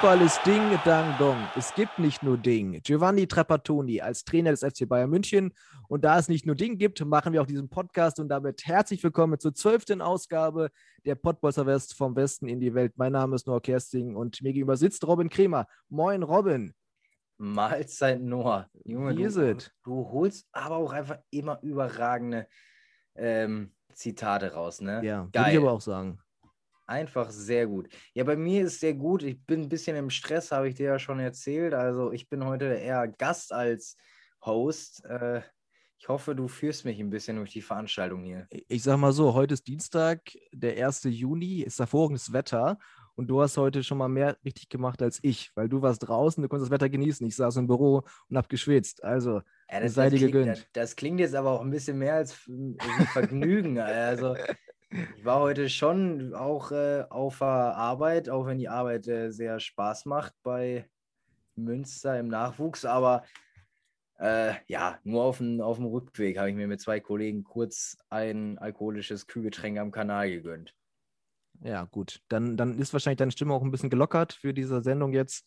Fußball ist Ding, Dang, Dong. Es gibt nicht nur Ding. Giovanni Trapattoni als Trainer des FC Bayern München. Und da es nicht nur Ding gibt, machen wir auch diesen Podcast und damit herzlich willkommen zur zwölften Ausgabe der Pottbolzer West vom Westen in die Welt. Mein Name ist Noah Kersting und mir gegenüber sitzt Robin Kremer. Moin, Robin. Mahlzeit, Noah. Junge, Wie du, du holst aber auch einfach immer überragende ähm, Zitate raus, ne? Ja, würde ich aber auch sagen. Einfach sehr gut. Ja, bei mir ist sehr gut. Ich bin ein bisschen im Stress, habe ich dir ja schon erzählt. Also ich bin heute eher Gast als Host. Äh, ich hoffe, du führst mich ein bisschen durch die Veranstaltung hier. Ich sag mal so, heute ist Dienstag, der 1. Juni, ist hervorragendes Wetter und du hast heute schon mal mehr richtig gemacht als ich, weil du warst draußen, du konntest das Wetter genießen. Ich saß im Büro und habe geschwitzt. Also, ja, das, sei dir gegönnt. Das, das, klingt jetzt aber auch ein bisschen mehr als ein Vergnügen. also, ich war heute schon auch äh, auf der Arbeit, auch wenn die Arbeit äh, sehr Spaß macht bei Münster im Nachwuchs, aber äh, ja, nur auf dem, auf dem Rückweg habe ich mir mit zwei Kollegen kurz ein alkoholisches Kühlgetränk am Kanal gegönnt. Ja, gut. Dann, dann ist wahrscheinlich deine Stimme auch ein bisschen gelockert für diese Sendung jetzt.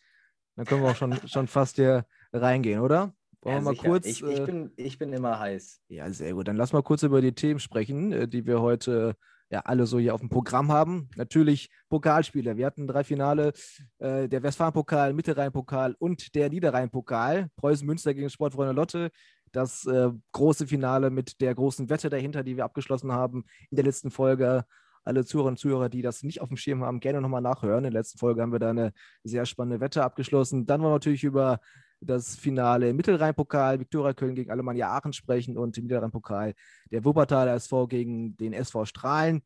Dann können wir auch schon, schon fast hier reingehen, oder? Wollen ja, wir mal sicher. kurz. Ich, ich, äh, bin, ich bin immer heiß. Ja, sehr gut. Dann lass mal kurz über die Themen sprechen, äh, die wir heute ja alle so hier auf dem Programm haben. Natürlich Pokalspiele. Wir hatten drei Finale, äh, der Westfalen-Pokal, Mittelrhein-Pokal und der Niederrhein-Pokal. Preußen-Münster gegen Sportfreunde Lotte. Das äh, große Finale mit der großen Wette dahinter, die wir abgeschlossen haben in der letzten Folge. Alle Zuhörer und Zuhörer, die das nicht auf dem Schirm haben, gerne nochmal nachhören. In der letzten Folge haben wir da eine sehr spannende Wette abgeschlossen. Dann wollen wir natürlich über das Finale im Mittelrhein-Pokal, Viktoria Köln gegen Alemannia Aachen sprechen und im Niederrhein-Pokal der Wuppertaler SV gegen den SV Strahlen.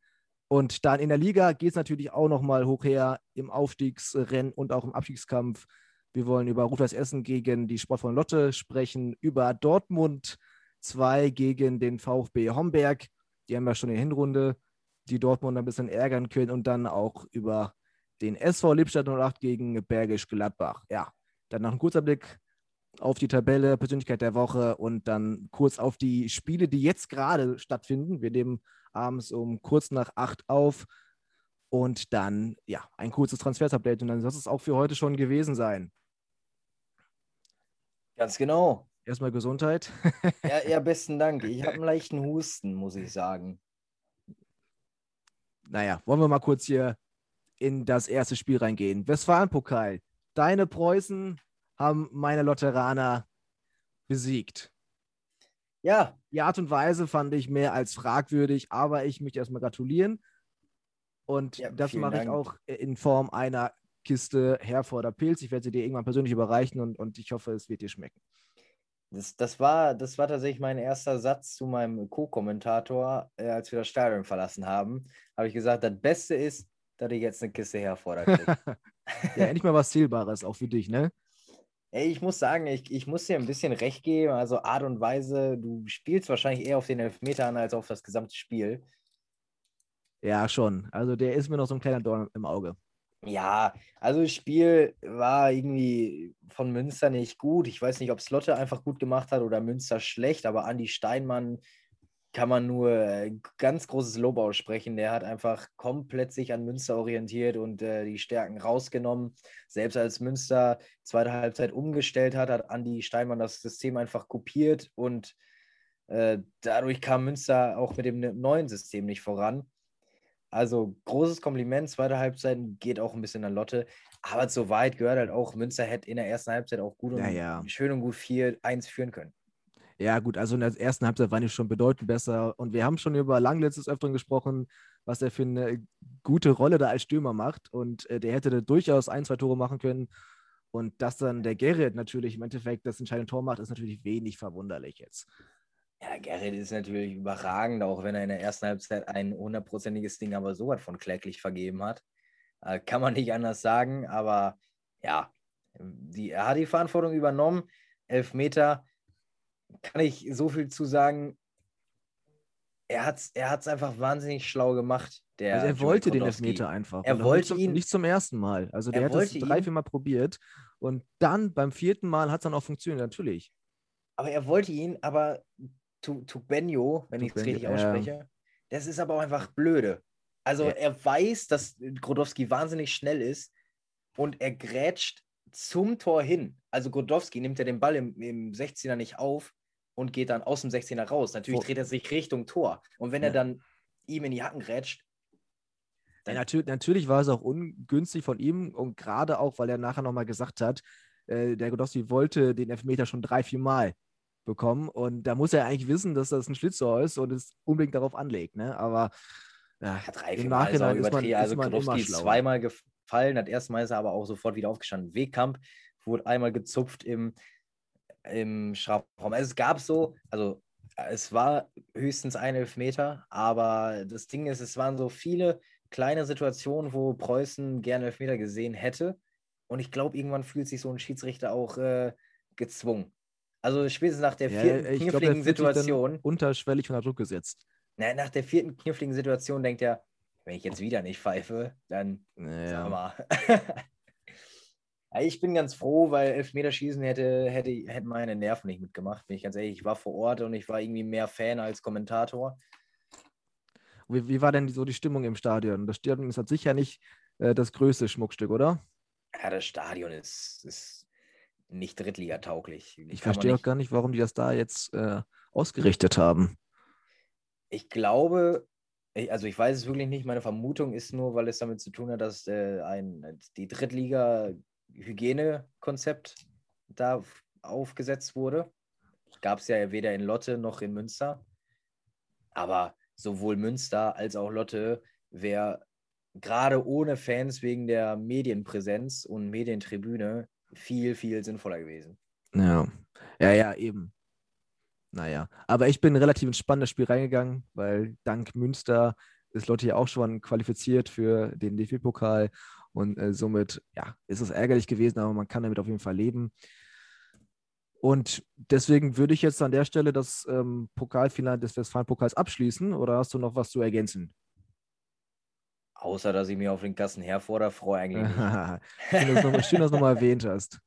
Und dann in der Liga geht es natürlich auch nochmal hoch her im Aufstiegsrennen und auch im Abstiegskampf. Wir wollen über Rufers Essen gegen die Sport von Lotte sprechen, über Dortmund 2 gegen den VfB Homberg. Die haben ja schon in der Hinrunde die Dortmund ein bisschen ärgern können und dann auch über den SV Lippstadt 08 gegen Bergisch Gladbach. Ja, dann noch ein kurzer Blick auf die Tabelle, Persönlichkeit der Woche und dann kurz auf die Spiele, die jetzt gerade stattfinden. Wir nehmen abends um kurz nach acht auf und dann, ja, ein kurzes Transfers-Update und dann soll es auch für heute schon gewesen sein. Ganz genau. Erstmal Gesundheit. ja, ja, besten Dank. Ich habe einen leichten Husten, muss ich sagen. Naja, wollen wir mal kurz hier in das erste Spiel reingehen. Westfalen-Pokal. Deine Preußen haben meine Lotteraner besiegt. Ja. Die Art und Weise fand ich mehr als fragwürdig, aber ich möchte erstmal gratulieren. Und ja, das mache ich auch in Form einer Kiste Herforder Pilz. Ich werde sie dir irgendwann persönlich überreichen und, und ich hoffe, es wird dir schmecken. Das, das, war, das war tatsächlich mein erster Satz zu meinem Co-Kommentator, äh, als wir das Stadion verlassen haben. Habe ich gesagt, das Beste ist, dass ich jetzt eine Kiste Herforder kriege. ja, endlich mal was Zählbares, auch für dich, ne? Ey, ich muss sagen, ich, ich muss dir ein bisschen recht geben. Also Art und Weise, du spielst wahrscheinlich eher auf den Elfmeter an als auf das gesamte Spiel. Ja, schon. Also der ist mir noch so ein kleiner Dorn im Auge. Ja, also das Spiel war irgendwie von Münster nicht gut. Ich weiß nicht, ob Slotte einfach gut gemacht hat oder Münster schlecht, aber Andi Steinmann kann man nur äh, ganz großes Lob aussprechen. Der hat einfach komplett sich an Münster orientiert und äh, die Stärken rausgenommen. Selbst als Münster zweite Halbzeit umgestellt hat, hat Andi Steinmann das System einfach kopiert und äh, dadurch kam Münster auch mit dem neuen System nicht voran. Also großes Kompliment, zweite Halbzeit geht auch ein bisschen an Lotte. Aber so weit gehört halt auch, Münster hätte in der ersten Halbzeit auch gut und ja, ja. schön und gut 4-1 führen können. Ja, gut, also in der ersten Halbzeit waren die schon bedeutend besser. Und wir haben schon über Langlitz des Öfteren gesprochen, was er für eine gute Rolle da als Stürmer macht. Und äh, der hätte da durchaus ein, zwei Tore machen können. Und dass dann der Gerrit natürlich im Endeffekt das entscheidende Tor macht, ist natürlich wenig verwunderlich jetzt. Ja, Gerrit ist natürlich überragend, auch wenn er in der ersten Halbzeit ein hundertprozentiges Ding aber so was von kläglich vergeben hat. Äh, kann man nicht anders sagen, aber ja, die, er hat die Verantwortung übernommen. Elfmeter, kann ich so viel zu sagen. Er hat es er hat's einfach wahnsinnig schlau gemacht. Der also er wollte den. Elfmeter einfach. Er wollte ihn- Nicht zum ersten Mal. Also der Er hat es wollte drei, vier Mal probiert. Und dann beim vierten Mal hat es dann auch funktioniert, natürlich. Aber er wollte ihn, aber Tu- Tubenio, wenn ich es richtig ja. ausspreche, das ist aber auch einfach blöde. Also Ja. er weiß, dass Grodowski wahnsinnig schnell ist und er grätscht zum Tor hin. Also Grodowski nimmt ja den Ball im, im 16er nicht auf und geht dann aus dem 16er raus. Natürlich dreht er sich Richtung Tor. Und wenn Ja. er dann ihm in die Hacken grätscht, Ja, natürlich, natürlich war es auch ungünstig von ihm und gerade auch, weil er nachher nochmal gesagt hat, äh, der Godowski wollte den Elfmeter schon drei, vier Mal bekommen und da muss er eigentlich wissen, dass das ein Schlitzohr ist und es unbedingt darauf anlegt. Ne? Aber ja, drei, im vier Nachhinein ist man, ist Also man Kudowski ist zweimal gefallen, das erste Mal ist er aber auch sofort wieder aufgestanden. Wegkamp wurde einmal gezupft im, im Strafraum. Also es gab so, also es war höchstens ein Elfmeter, aber das Ding ist, es waren so viele kleine Situationen, wo Preußen gerne Elfmeter gesehen hätte. Und ich glaube, irgendwann fühlt sich so ein Schiedsrichter auch äh, gezwungen. Also spätestens nach der Ja, vierten glaube, kniffligen dann Situation. unterschwellig unter Druck gesetzt. Na, nach der vierten kniffligen Situation denkt er, wenn ich jetzt wieder nicht pfeife, dann sag Ja. mal. ich bin ganz froh, weil Elfmeterschießen hätte, hätte, hätten meine Nerven nicht mitgemacht, bin ich ganz ehrlich. Ich war vor Ort und ich war irgendwie mehr Fan als Kommentator. Wie, wie war denn so die Stimmung im Stadion? Das Stadion ist halt sicher nicht äh, das größte Schmuckstück, oder? Ja, das Stadion ist, ist nicht drittligatauglich. Ich verstehe auch gar nicht, warum die das da jetzt äh, ausgerichtet haben. Ich glaube, also ich weiß es wirklich nicht. Meine Vermutung ist nur, weil es damit zu tun hat, dass äh, ein, die Drittliga-Hygienekonzept da aufgesetzt wurde. Gab es ja weder in Lotte noch in Münster. Aber sowohl Münster als auch Lotte wäre gerade ohne Fans wegen der Medienpräsenz und Medientribüne viel, viel sinnvoller gewesen. Ja, ja, ja, eben. Naja, aber ich bin relativ entspannt das Spiel reingegangen, weil dank Münster ist Lotte ja auch schon qualifiziert für den DFB-Pokal und äh, somit, ja, ist es ärgerlich gewesen, aber man kann damit auf jeden Fall leben. Und deswegen würde ich jetzt an der Stelle das ähm, Pokalfinale des Westfalen-Pokals abschließen oder hast du noch was zu ergänzen? Außer, dass ich mir auf den Kassen herfordere, freue eigentlich nicht. schön, dass du noch- schön, dass du nochmal erwähnt hast.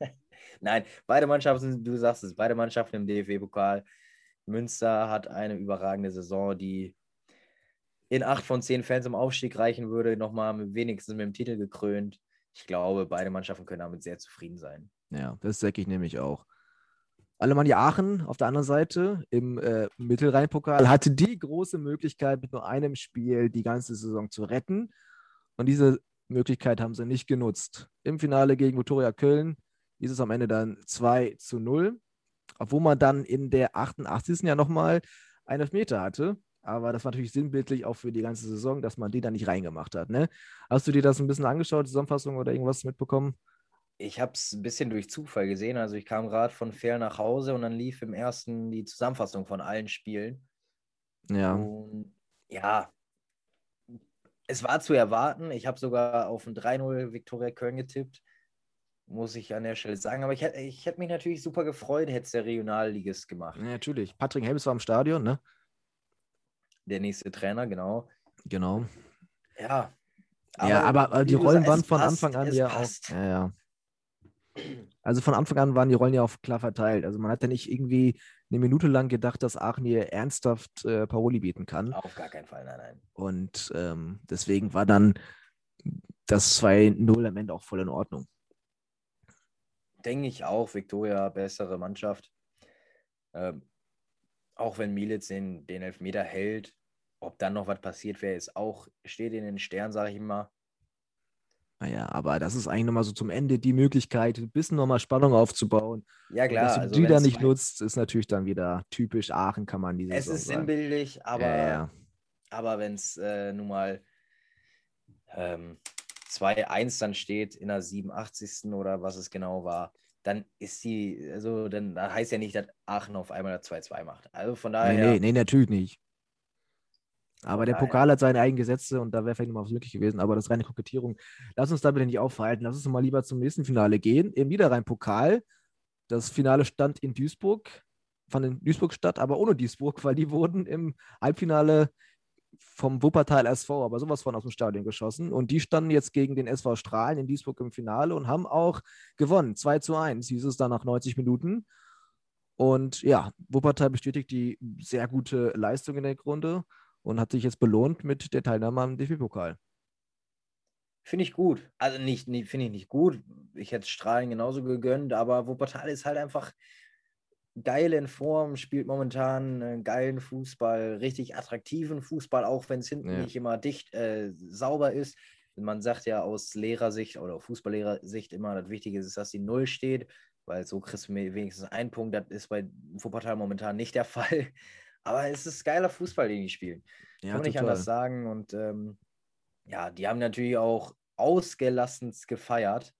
Nein, beide Mannschaften, du sagst es, beide Mannschaften im DFB-Pokal. Münster hat eine überragende Saison, die in acht von zehn Fans im Aufstieg reichen würde, nochmal mit, wenigstens mit dem Titel gekrönt. Ich glaube, beide Mannschaften können damit sehr zufrieden sein. Ja, das denke ich nämlich auch. Alemannia Aachen auf der anderen Seite im äh, Mittelrhein-Pokal hatte die große Möglichkeit, mit nur einem Spiel die ganze Saison zu retten. Und diese Möglichkeit haben sie nicht genutzt. Im Finale gegen Viktoria Köln ist es am Ende dann 2 zu 0, obwohl man dann in der 88. ja nochmal einen Elfmeter hatte. Aber das war natürlich sinnbildlich auch für die ganze Saison, dass man den da nicht reingemacht hat. Ne? Hast du dir das ein bisschen angeschaut, Zusammenfassung oder irgendwas mitbekommen? Ich habe es ein bisschen durch Zufall gesehen. Also ich kam gerade von Fair nach Hause und dann lief im ersten die Zusammenfassung von allen Spielen. Ja. Und ja, es war zu erwarten. Ich habe sogar auf ein 3-0 Viktoria Köln getippt, muss ich an der Stelle sagen. Aber ich hätte ich hätt mich natürlich super gefreut, hätte es der Regionalligist gemacht. Ja, natürlich. Patrick Helms war im Stadion, ne? Der nächste Trainer, genau. Genau. Ja. ja, aber äh, die Rollen waren von passt, Anfang an ja passt. auch. Ja, ja. Also von Anfang an waren die Rollen ja auch klar verteilt. Also man hat ja nicht irgendwie eine Minute lang gedacht, dass Aachen hier ernsthaft äh, Paroli bieten kann. Auf gar keinen Fall, nein, nein. Und ähm, deswegen war dann das 2-0 am Ende auch voll in Ordnung. Denke ich auch, Viktoria bessere Mannschaft. Ähm, auch wenn Mielitz den, den Elfmeter hält, ob dann noch was passiert wäre, ist auch, steht in den Sternen, sage ich immer. Naja, aber das ist eigentlich nochmal so zum Ende die Möglichkeit, ein bisschen nochmal Spannung aufzubauen. Ja, Und klar. dass du also die da wenn's nicht nutzt, ist natürlich dann wieder typisch Aachen, kann man diese Es Saison ist sagen. sinnbildlich, aber, Ja, ja. aber wenn es äh, nun mal ähm, 2-1 dann steht in der 87. oder was es genau war, dann ist die, also dann heißt ja nicht, dass Aachen auf einmal 2-2 macht. Also von daher. Nee, nee, nee, natürlich nicht. Aber der Pokal hat seine eigenen Gesetze und da wäre vielleicht nochmal was möglich gewesen. Aber das ist reine Kokettierung. Lass uns da bitte nicht aufhalten. Lass uns mal lieber zum nächsten Finale gehen. Im Niederrhein-Pokal. Das Finale stand in Duisburg, fand in Duisburg statt, aber ohne Duisburg, weil die wurden im Halbfinale vom Wuppertal SV, aber sowas von aus dem Stadion geschossen. Und die standen jetzt gegen den SV Strahlen in Duisburg im Finale und haben auch gewonnen. 2 zu 1 hieß es dann nach 90 Minuten. Und ja, Wuppertal bestätigt die sehr gute Leistung in der Grunde und hat sich jetzt belohnt mit der Teilnahme am DFB-Pokal. Finde ich gut. Also nicht, nicht finde ich nicht gut. Ich hätte Strahlen genauso gegönnt, aber Wuppertal ist halt einfach geil in Form, spielt momentan einen geilen Fußball, richtig attraktiven Fußball, auch wenn es hinten ja. nicht immer dicht äh, sauber ist. Man sagt ja aus Lehrersicht oder Fußballlehrersicht immer, das Wichtige ist, dass die Null steht, weil so kriegst du wenigstens einen Punkt. Das ist bei Wuppertal momentan nicht der Fall. Aber es ist geiler Fußball, den die spielen. Ja, Kann man nicht anders sagen. Und ähm, ja, die haben natürlich auch ausgelassen gefeiert.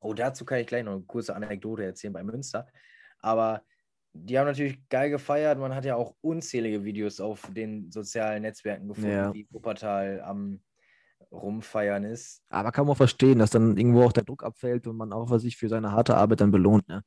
Oh, dazu kann ich gleich noch eine kurze Anekdote erzählen bei Münster. Aber die haben natürlich geil gefeiert. Man hat ja auch unzählige Videos auf den sozialen Netzwerken gefunden, ja. wie Wuppertal am Rumfeiern ist. Aber kann man verstehen, dass dann irgendwo auch der Druck abfällt und man auch sich für seine harte Arbeit dann belohnt. Ne?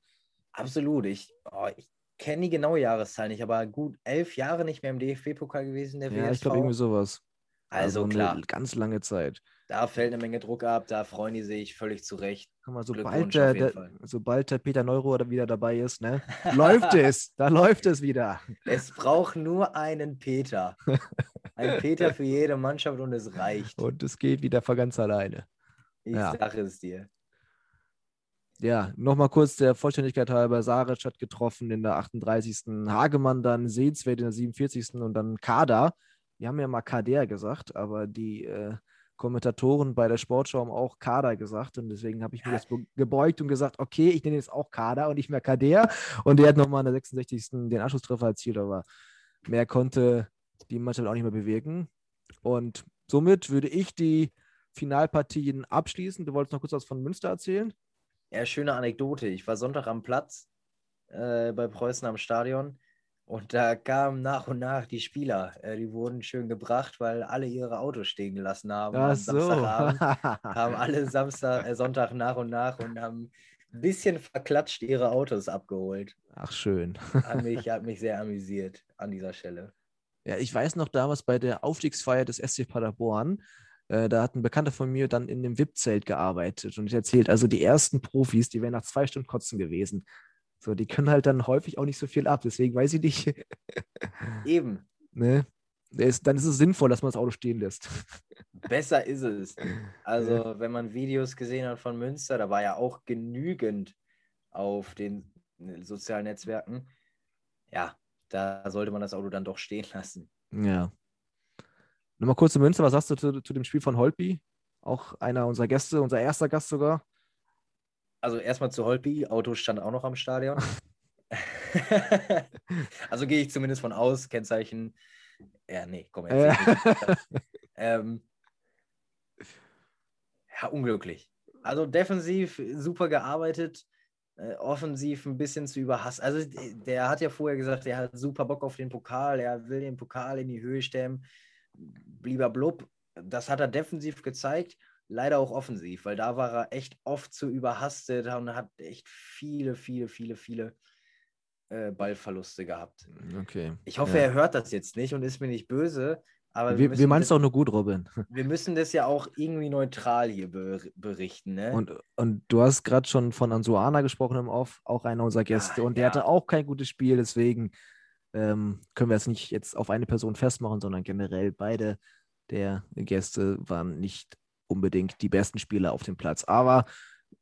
Absolut. Ich, oh, ich kenne die genaue Jahreszahl nicht, aber gut elf Jahre nicht mehr im DFB-Pokal gewesen, der ja, WSV. ich glaube irgendwie sowas. Also, also klar. ganz lange Zeit. Da fällt eine Menge Druck ab, da freuen die sich völlig zurecht. Mal, sobald, der, der, sobald der Peter Neuro wieder dabei ist, ne, läuft es, da läuft es wieder. Es braucht nur einen Peter. Ein Peter für jede Mannschaft und es reicht. Und es geht wieder von ganz alleine. Ich ja. sage es dir. Ja, nochmal kurz der Vollständigkeit halber. Saric hat getroffen in der 38. Hagemann dann, Sehenswert in der 47. und dann Kader. Wir haben ja mal Kader gesagt, aber die äh, Kommentatoren bei der Sportschau haben auch Kader gesagt und deswegen habe ich mir das gebeugt und gesagt, okay, ich nenne jetzt auch Kader und nicht mehr Kader. Und der hat nochmal in der 66. den Anschlusstreffer erzielt, aber mehr konnte die Mannschaft auch nicht mehr bewirken. Und somit würde ich die Finalpartien abschließen. Du wolltest noch kurz was von Münster erzählen? Ja, schöne Anekdote. Ich war Sonntag am Platz äh, bei Preußen am Stadion und da kamen nach und nach die Spieler. Äh, die wurden schön gebracht, weil alle ihre Autos stehen gelassen haben. Ach so. haben alle Samstag, äh, Sonntag nach und nach und haben ein bisschen verklatscht ihre Autos abgeholt. Ach, schön. hat, mich, hat mich sehr amüsiert an dieser Stelle. Ja, ich weiß noch damals bei der Aufstiegsfeier des SC Paderborn, äh, da hat ein Bekannter von mir dann in dem VIP-Zelt gearbeitet und ich erzählt, also die ersten Profis, die wären nach zwei Stunden kotzen gewesen. So, die können halt dann häufig auch nicht so viel ab, deswegen weiß ich nicht. Eben. ne? Ist, dann ist es sinnvoll, dass man das Auto stehen lässt. Besser ist es. Also, ja. wenn man Videos gesehen hat von Münster, da war ja auch genügend auf den sozialen Netzwerken. Ja, da sollte man das Auto dann doch stehen lassen. Ja. Nochmal kurz zu Münster, was sagst du zu, zu dem Spiel von Holpi? Auch einer unserer Gäste, unser erster Gast sogar. Also erstmal zu Holpi, Auto stand auch noch am Stadion. also gehe ich zumindest von aus, Kennzeichen. Ja, nee, komm jetzt. Äh. ähm, ja, unglücklich. Also defensiv super gearbeitet, äh, offensiv ein bisschen zu überhassen. Also der hat ja vorher gesagt, er hat super Bock auf den Pokal, er will den Pokal in die Höhe stemmen lieber Blub, das hat er defensiv gezeigt, leider auch offensiv, weil da war er echt oft zu überhastet und hat echt viele, viele, viele, viele äh, Ballverluste gehabt. Okay. Ich hoffe, ja. er hört das jetzt nicht und ist mir nicht böse. Aber wir, wir, wir meinen es doch nur gut, Robin. Wir müssen das ja auch irgendwie neutral hier ber berichten. Ne? Und, und du hast gerade schon von Ansuana gesprochen im Off, auch einer unserer Gäste. Ja, und der ja. hatte auch kein gutes Spiel, deswegen ähm, können wir es nicht jetzt auf eine Person festmachen, sondern generell beide der Gäste waren nicht unbedingt die besten Spieler auf dem Platz. Aber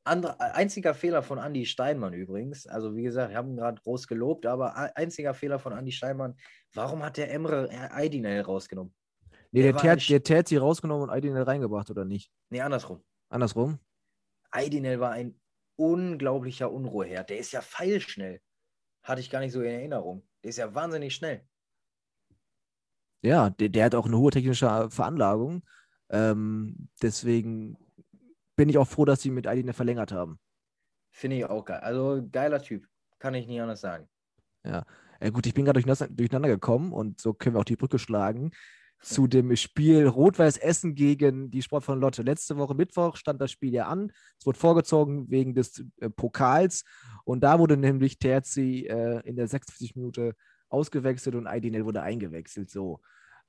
Andere, einziger Fehler von Andy Steinmann übrigens. Also, wie gesagt, wir haben ihn gerade groß gelobt, aber einziger Fehler von Andy Steinmann. Warum hat der Emre Aydinel rausgenommen? Nee, der, der, der Terzi rausgenommen und Aydinel reingebracht, oder nicht? Nee, andersrum. Andersrum? Aydinel war ein unglaublicher Unruheherd. Der ist ja feilschnell. Hatte ich gar nicht so in Erinnerung. Der ist ja wahnsinnig schnell. Ja, der, der hat auch eine hohe technische Veranlagung. Ähm, deswegen bin ich auch froh, dass sie mit Aidine verlängert haben. Finde ich auch geil. Also geiler Typ. Kann ich nie anders sagen. Ja. ja gut, ich bin gerade durcheinander, durcheinander gekommen und so können wir auch die Brücke schlagen zu dem Spiel Rot-Weiß Essen gegen die Sport von Lotte. Letzte Woche Mittwoch stand das Spiel ja an. Es wurde vorgezogen wegen des äh, Pokals und da wurde nämlich Terzi äh, in der 46 Minute ausgewechselt und Aidinel wurde eingewechselt. So.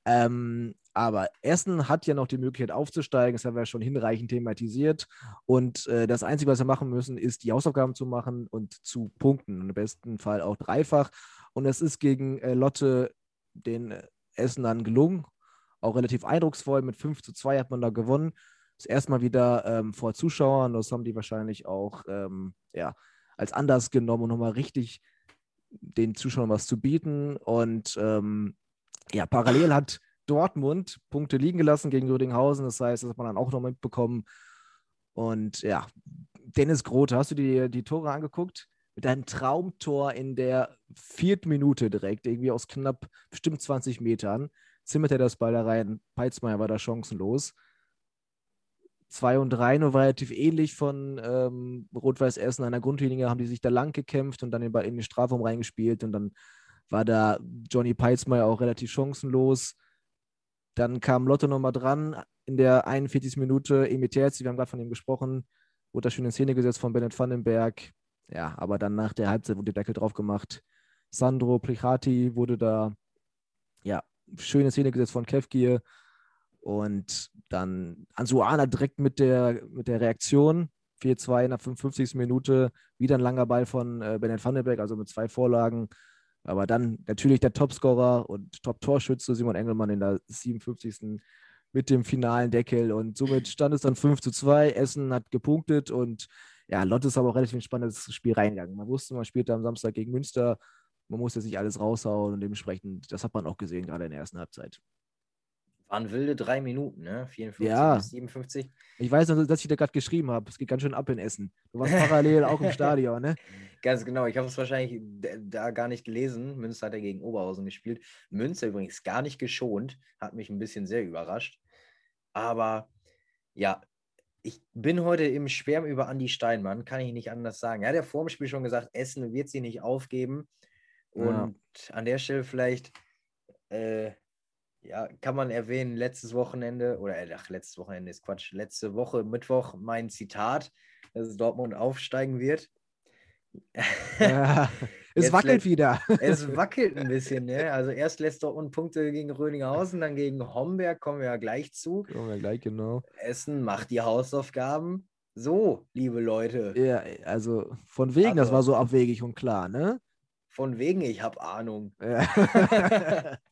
Ähm, aber Essen hat ja noch die Möglichkeit aufzusteigen, das haben wir ja schon hinreichend thematisiert. Und äh, das Einzige, was wir machen müssen, ist die Hausaufgaben zu machen und zu punkten. Im besten Fall auch dreifach. Und es ist gegen äh, Lotte den äh, Essen dann gelungen auch relativ eindrucksvoll. Mit 5 zu 2 hat man da gewonnen. Das erste Mal wieder ähm, vor Zuschauern. Das haben die wahrscheinlich auch ähm, ja, als Anlass genommen, um nochmal richtig den Zuschauern was zu bieten. Und ähm, ja, parallel hat Dortmund Punkte liegen gelassen gegen Rödinghausen. Das heißt, das hat man dann auch noch mitbekommen. Und ja, Dennis Grote, hast du dir die Tore angeguckt? Mit einem Traumtor in der vierten Minute direkt, irgendwie aus knapp bestimmt 20 Metern zimmert er das Ball da rein. Peitzmeier war da chancenlos. 2 und 3 nur relativ ähnlich von ähm, Rot-Weiß Essen. An der Grundlinie haben die sich da lang gekämpft und dann in den Strafraum reingespielt und dann war da Johnny Peitzmeier auch relativ chancenlos. Dann kam Lotte nochmal dran in der 41. Minute. Emi Terzi, wir haben gerade von ihm gesprochen, wurde da schön in Szene gesetzt von Bennett Vandenberg. Ja, aber dann nach der Halbzeit wurde der Deckel drauf gemacht. Sandro Plichati wurde da ja schöne Szene gesetzt von Kevgier. Und dann Ansuana direkt mit der, mit der Reaktion. 4-2 in der 55. Minute. Wieder ein langer Ball von äh, Bennett Vandenberg, also mit zwei Vorlagen. Aber dann natürlich der Topscorer und Top-Torschütze Simon Engelmann in der 57. mit dem finalen Deckel. Und somit stand es dann 5 zu 2. Essen hat gepunktet und ja, Lotte ist aber auch relativ spannendes Spiel reingegangen. Man wusste, man spielt am Samstag gegen Münster man muss jetzt nicht alles raushauen und dementsprechend, das hat man auch gesehen, gerade in der ersten Halbzeit. Waren wilde drei Minuten, ne? 54 ja. bis 57. Ich weiß noch, dass ich da gerade geschrieben habe. Es geht ganz schön ab in Essen. Du warst parallel auch im Stadion, ne? Ganz genau. Ich habe es wahrscheinlich da gar nicht gelesen. Münster hat ja gegen Oberhausen gespielt. Münster übrigens gar nicht geschont. Hat mich ein bisschen sehr überrascht. Aber ja, ich bin heute im Schwärm über Andi Steinmann, kann ich nicht anders sagen. Er hat ja vor dem Spiel schon gesagt, Essen wird sie nicht aufgeben. Und ja. an der Stelle vielleicht, äh, ja, kann man erwähnen, letztes Wochenende, oder äh, ach, letztes Wochenende ist Quatsch, letzte Woche, Mittwoch, mein Zitat, dass Dortmund aufsteigen wird. Ja, es wackelt wieder. Es wackelt ein bisschen, ne? Also erst lässt Dortmund Punkte gegen Röninghausen, dann gegen Homberg, kommen wir ja gleich zu. Kommen wir gleich, genau. Essen macht die Hausaufgaben. So, liebe Leute. Ja, also von wegen, also, das war so abwegig und klar, ne? Von wegen, ich habe Ahnung. Ja.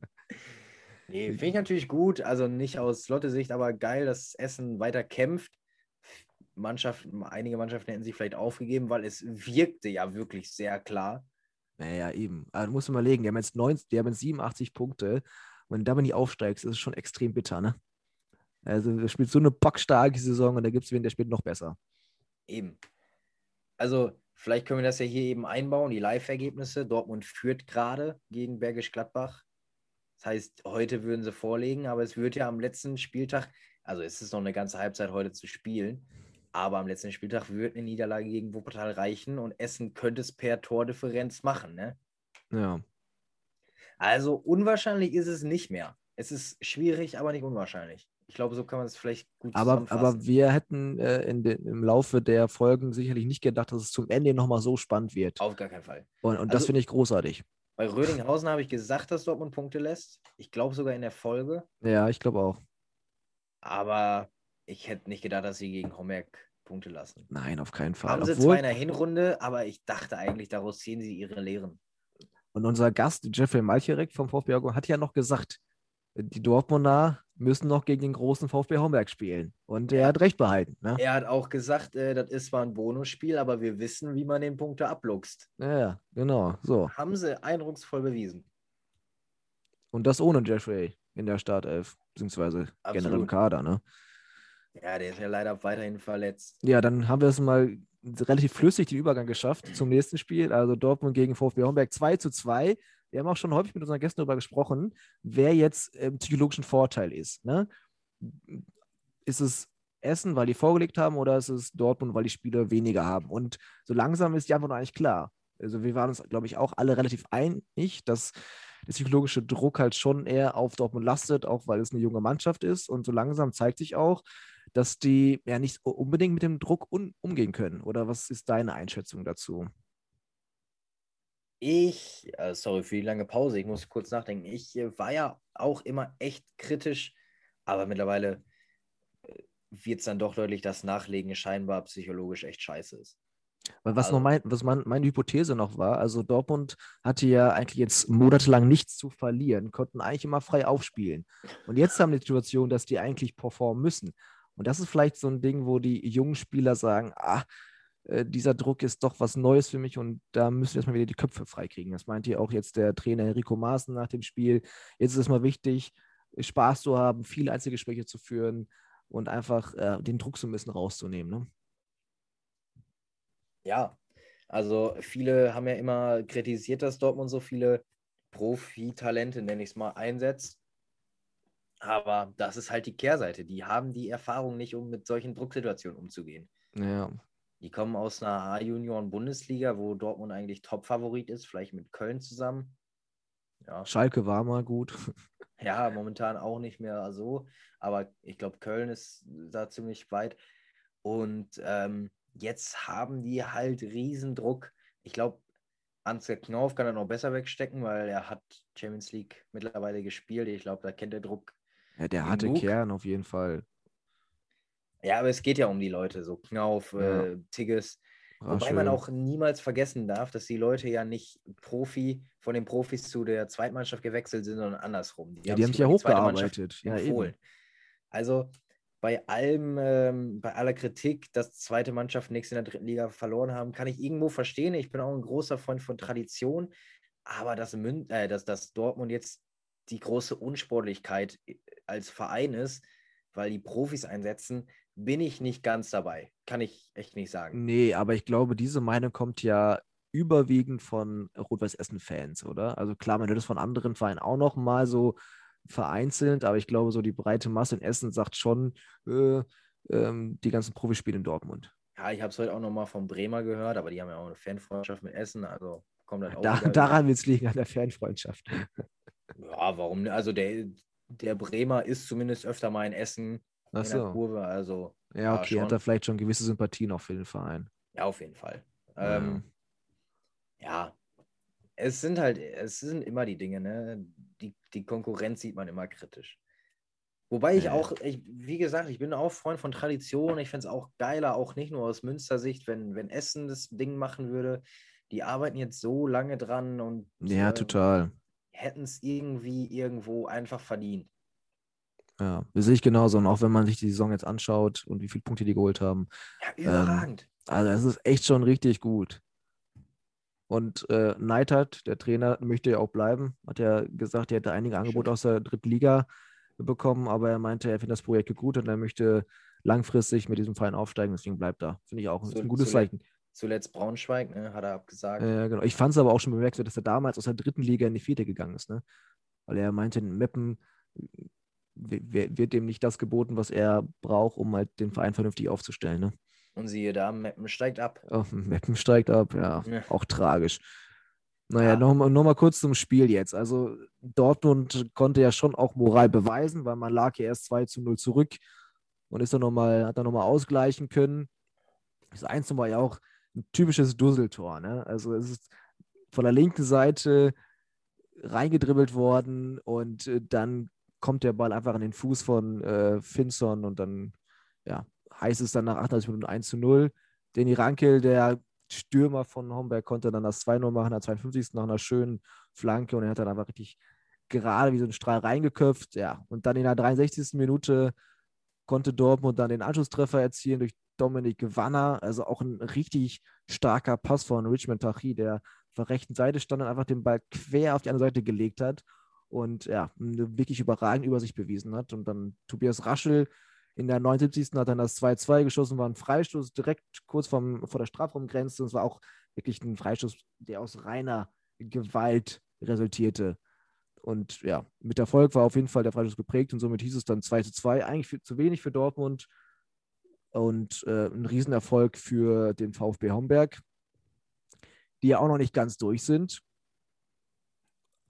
nee, finde ich natürlich gut. Also nicht aus Lotte-Sicht, aber geil, dass Essen weiter kämpft. Mannschaften, einige Mannschaften hätten sich vielleicht aufgegeben, weil es wirkte ja wirklich sehr klar. Naja, eben. Aber du musst mal legen, die haben jetzt, 90, die haben jetzt 87 Punkte. Wenn du damit nicht aufsteigst, ist es schon extrem bitter, ne? Also, du spielst so eine bockstarke Saison und da gibt es wen, der spielt noch besser. Eben. Also, Vielleicht können wir das ja hier eben einbauen, die Live-Ergebnisse. Dortmund führt gerade gegen Bergisch Gladbach. Das heißt, heute würden sie vorlegen, aber es wird ja am letzten Spieltag, also es ist noch eine ganze Halbzeit heute zu spielen, aber am letzten Spieltag wird eine Niederlage gegen Wuppertal reichen und Essen könnte es per Tordifferenz machen, ne? Ja. Also unwahrscheinlich ist es nicht mehr. Es ist schwierig, aber nicht unwahrscheinlich. Ich glaube, so kann man es vielleicht gut aber, aber wir hätten äh, in den, im Laufe der Folgen sicherlich nicht gedacht, dass es zum Ende nochmal so spannend wird. Auf gar keinen Fall. Und, und also, das finde ich großartig. Bei Rödinghausen habe ich gesagt, dass Dortmund Punkte lässt. Ich glaube sogar in der Folge. Ja, ich glaube auch. Aber ich hätte nicht gedacht, dass sie gegen Homberg Punkte lassen. Nein, auf keinen Fall. Haben sie Obwohl... zwar in der Hinrunde, aber ich dachte eigentlich, daraus ziehen sie ihre Lehren. Und unser Gast, Jeffrey Malcherek vom VfB Augsburg, hat ja noch gesagt, die Dortmunder müssen noch gegen den großen VfB Homberg spielen. Und er hat recht behalten. Ne? Er hat auch gesagt, äh, das ist zwar ein Bonusspiel, aber wir wissen, wie man den Punkte abluchst. Ja, genau. So. Haben sie eindrucksvoll bewiesen. Und das ohne Jeffrey in der Startelf, beziehungsweise Absolut. generell im Kader, ne? Ja, der ist ja leider weiterhin verletzt. Ja, dann haben wir es mal relativ flüssig den Übergang geschafft zum nächsten Spiel. Also Dortmund gegen VfB Homberg 2 zu 2 wir haben auch schon häufig mit unseren Gästen darüber gesprochen, wer jetzt im psychologischen Vorteil ist. Ne? Ist es Essen, weil die vorgelegt haben, oder ist es Dortmund, weil die Spieler weniger haben? Und so langsam ist die Antwort eigentlich klar. Also wir waren uns, glaube ich, auch alle relativ einig, dass der psychologische Druck halt schon eher auf Dortmund lastet, auch weil es eine junge Mannschaft ist. Und so langsam zeigt sich auch, dass die ja nicht unbedingt mit dem Druck umgehen können. Oder was ist deine Einschätzung dazu? Ich, äh, sorry für die lange Pause, ich muss kurz nachdenken. Ich äh, war ja auch immer echt kritisch, aber mittlerweile äh, wird es dann doch deutlich, dass Nachlegen scheinbar psychologisch echt scheiße ist. Weil was, also, noch mein, was mein, meine Hypothese noch war, also Dortmund hatte ja eigentlich jetzt monatelang nichts zu verlieren, konnten eigentlich immer frei aufspielen. Und jetzt haben die Situation, dass die eigentlich performen müssen. Und das ist vielleicht so ein Ding, wo die jungen Spieler sagen, ah, äh, dieser Druck ist doch was Neues für mich und da müssen wir erstmal wieder die Köpfe freikriegen. Das meint hier auch jetzt der Trainer Enrico Maaßen nach dem Spiel. Jetzt ist es mal wichtig, Spaß zu haben, viele Einzelgespräche zu führen und einfach äh, den Druck so ein bisschen rauszunehmen. Ne? Ja, also viele haben ja immer kritisiert, dass Dortmund so viele Profi-Talente, nenne ich es mal, einsetzt. Aber das ist halt die Kehrseite. Die haben die Erfahrung nicht, um mit solchen Drucksituationen umzugehen. Ja. Die kommen aus einer A-Junioren-Bundesliga, wo Dortmund eigentlich Top-Favorit ist, vielleicht mit Köln zusammen. Ja. Schalke war mal gut. Ja, momentan auch nicht mehr so. Aber ich glaube, Köln ist da ziemlich weit. Und ähm, Jetzt haben die halt Riesendruck. Ich glaube, Ansgar Knauf kann er noch besser wegstecken, weil er hat Champions League mittlerweile gespielt. Ich glaube, da kennt der Druck. Ja, der hatte Kern auf jeden Fall. Ja, aber es geht ja um die Leute, so Knauf, ja. äh, Tigges. Wobei man auch niemals vergessen darf, dass die Leute ja nicht Profi von den Profis zu der Zweitmannschaft gewechselt sind, sondern andersrum. Die, ja, haben, die haben sich ja hochgearbeitet. Ja, empfohlen. Eben. Also bei allem, ähm, bei aller Kritik, dass zweite Mannschaften nichts in der dritten Liga verloren haben, kann ich irgendwo verstehen. Ich bin auch ein großer Freund von Tradition, aber dass, Mün äh, dass, dass Dortmund jetzt die große Unsportlichkeit äh, als Verein ist, weil die Profis einsetzen, bin ich nicht ganz dabei. Kann ich echt nicht sagen. Nee, aber ich glaube, diese Meinung kommt ja überwiegend von Rot-Weiß Essen-Fans, oder? Also klar, man hört es von anderen Vereinen auch noch mal so vereinzelt, aber ich glaube, so die breite Masse in Essen sagt schon äh, ähm, die ganzen Profispiele in Dortmund. Ja, ich habe es heute auch nochmal von Bremer gehört, aber die haben ja auch eine Fanfreundschaft mit Essen, also kommt dann auch. Da, daran wird es liegen, an der Fanfreundschaft. Ja, warum? Also der, der Bremer ist zumindest öfter mal in Essen Ach in der Kurve, also. Ja, okay, schon. hat er vielleicht schon gewisse Sympathien auch für den Verein. Ja, auf jeden Fall. Ja. Ähm, ja, es sind halt, es sind immer die Dinge, ne? Die, die Konkurrenz sieht man immer kritisch. Wobei ich auch, ich, wie gesagt, ich bin auch Freund von Tradition. Ich finde es auch geiler, auch nicht nur aus Münster-Sicht, wenn, wenn Essen das Ding machen würde. Die arbeiten jetzt so lange dran und ja, äh, total. Hätten es irgendwie irgendwo einfach verdient. Ja, das sehe ich genauso. Und auch wenn man sich die Saison jetzt anschaut und wie viele Punkte die geholt haben. Ja, überragend. Ähm, also es ist echt schon richtig gut. Und äh, Neidhardt, der Trainer, möchte ja auch bleiben. Hat ja gesagt, er hätte einige Angebote aus der dritten Liga bekommen, aber er meinte, er findet das Projekt gut und er möchte langfristig mit diesem Verein aufsteigen, deswegen bleibt er. Finde ich auch ein, ein gutes Zeichen. Zuletzt Braunschweig, ne, hat er abgesagt. Äh, genau. Ich fand es aber auch schon bemerkenswert, dass er damals aus der dritten Liga in die vierte gegangen ist. Ne? Weil er meinte, in Meppen wird dem nicht das geboten, was er braucht, um halt den Verein vernünftig aufzustellen. Ne? Und siehe da, Meppen steigt ab. Oh, Meppen steigt ab, ja. ja. Auch tragisch. Naja, ja. nochmal noch mal kurz zum Spiel jetzt. Also Dortmund konnte ja schon auch Moral beweisen, weil man lag ja erst 2 zu 0 zurück und ist dann noch mal, hat dann nochmal ausgleichen können. Das 1 war ja auch ein typisches Dusseltor. Ne? Also es ist von der linken Seite reingedribbelt worden und äh, dann kommt der Ball einfach an den Fuß von äh, Finson und dann ja, heißt es dann nach 38 Minuten 1 zu 0. Danny Rankel, der Stürmer von Homberg, konnte dann das 2-0 machen, der 52. nach einer schönen Flanke und er hat dann einfach richtig gerade wie so ein Strahl reingeköpft. Ja, und dann in der 63. Minute konnte Dortmund dann den Anschlusstreffer erzielen durch Dominik Wanner. Also auch ein richtig starker Pass von Richmond Tachi, der auf der rechten Seite stand und einfach den Ball quer auf die andere Seite gelegt hat und ja, eine wirklich überragende Übersicht bewiesen hat. Und dann Tobias Raschel in der 79. hat dann das 2-2 geschossen, war ein Freistoß direkt kurz vom, vor der Strafraumgrenze. Es war auch wirklich ein Freistoß, der aus reiner Gewalt resultierte. Und ja, mit Erfolg war auf jeden Fall der Freistoß geprägt und somit hieß es dann 2 2. Eigentlich für, zu wenig für Dortmund. Und äh, ein Riesenerfolg für den VfB Homberg, die ja auch noch nicht ganz durch sind.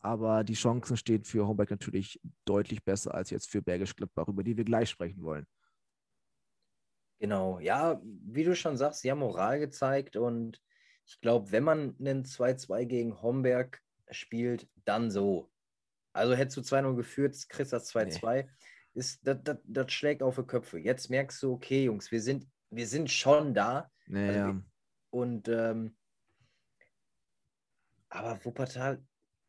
Aber die Chancen stehen für Homberg natürlich deutlich besser als jetzt für Bergisch Gladbach, über die wir gleich sprechen wollen. Genau, ja, wie du schon sagst, sie haben Moral gezeigt und ich glaube, wenn man einen 2-2 gegen Homberg spielt, dann so. Also hättest du 2-0 geführt, kriegst das 2-2. Nee. das, das, das schlägt auf die Köpfe. Jetzt merkst du, okay, Jungs, wir sind, wir sind schon da. Naja. Also, und ähm, aber Wuppertal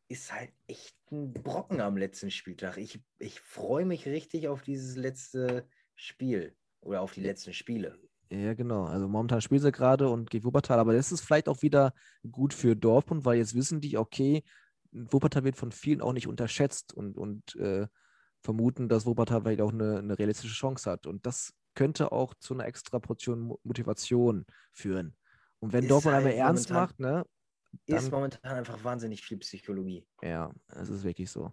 ist halt echt ein Brocken am letzten Spieltag. Ich, ich freue mich richtig auf dieses letzte Spiel oder auf die letzten Spiele. Ja, genau. Also momentan spielen sie gerade und gegen Wuppertal, aber das ist vielleicht auch wieder gut für Dortmund, weil jetzt wissen die, okay, Wuppertal wird von vielen auch nicht unterschätzt und, und äh, vermuten, dass Wuppertal vielleicht auch eine, eine, realistische Chance hat. Und das könnte auch zu einer extra Portion Motivation führen. Und wenn ist Dortmund halt einmal ernst macht, ne, dann, ist momentan einfach wahnsinnig viel Psychologie. Ja, es ist wirklich so.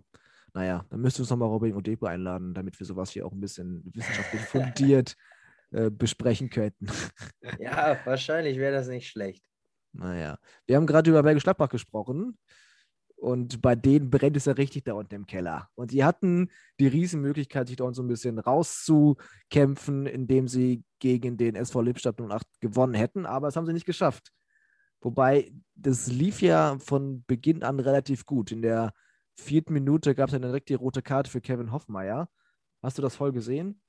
Naja, dann müsst ihr uns nochmal Robin und Debo einladen, damit wir sowas hier auch ein bisschen wissenschaftlich fundiert äh, besprechen könnten. ja, wahrscheinlich wäre das nicht schlecht. Naja, wir haben gerade über Bergisch Gladbach gesprochen und bei denen brennt es ja richtig da unten im Keller. Und sie hatten die Riesenmöglichkeit, sich da so ein bisschen rauszukämpfen, indem sie gegen den SV Lippstadt 08 gewonnen hätten, aber das haben sie nicht geschafft. Wobei, das lief ja von Beginn an relativ gut. In der vierten Minute gab es dann direkt die rote Karte für Kevin Hoffmeier. Hast du das voll gesehen?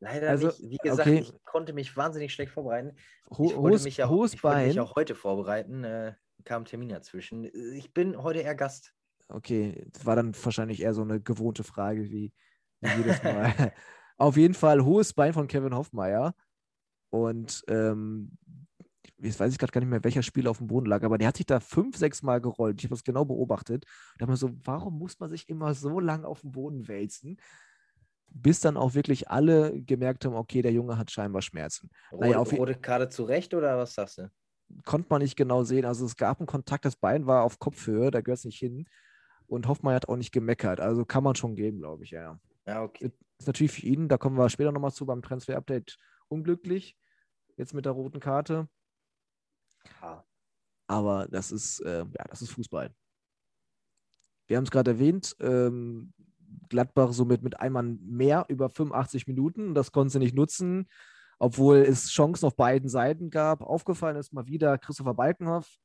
Leider also, nicht. Wie gesagt, okay. ich konnte mich wahnsinnig schlecht vorbereiten. Ho ich wollte mich, auch, ich wollte mich auch heute vorbereiten. Äh, kam Termin dazwischen. Ich bin heute eher Gast. Okay, das war dann wahrscheinlich eher so eine gewohnte Frage wie, wie jedes Mal. Auf jeden Fall hohes Bein von Kevin Hoffmeier. Und ähm, jetzt weiß ich gerade gar nicht mehr, welcher Spieler auf dem Boden lag, aber der hat sich da fünf, sechs Mal gerollt. Ich habe das genau beobachtet. Da habe ich so, warum muss man sich immer so lang auf dem Boden wälzen? Bis dann auch wirklich alle gemerkt haben, okay, der Junge hat scheinbar Schmerzen. Rote, naja, auf rote Karte zurecht oder was sagst du? Konnte man nicht genau sehen. Also es gab einen Kontakt, das Bein war auf Kopfhöhe, da gehört es nicht hin. Und Hoffmann hat auch nicht gemeckert. Also kann man schon geben, glaube ich, ja. Ja, okay. Ist natürlich für ihn, da kommen wir später nochmal zu beim Transfer-Update, unglücklich. Jetzt mit der roten Karte. Aber das ist, äh, ja, das ist Fußball. Wir haben es gerade erwähnt, ähm, Gladbach somit mit einem Mann mehr über 85 Minuten. Das konnten sie nicht nutzen, obwohl es Chancen auf beiden Seiten gab. Aufgefallen ist mal wieder Christopher Balkenhoff,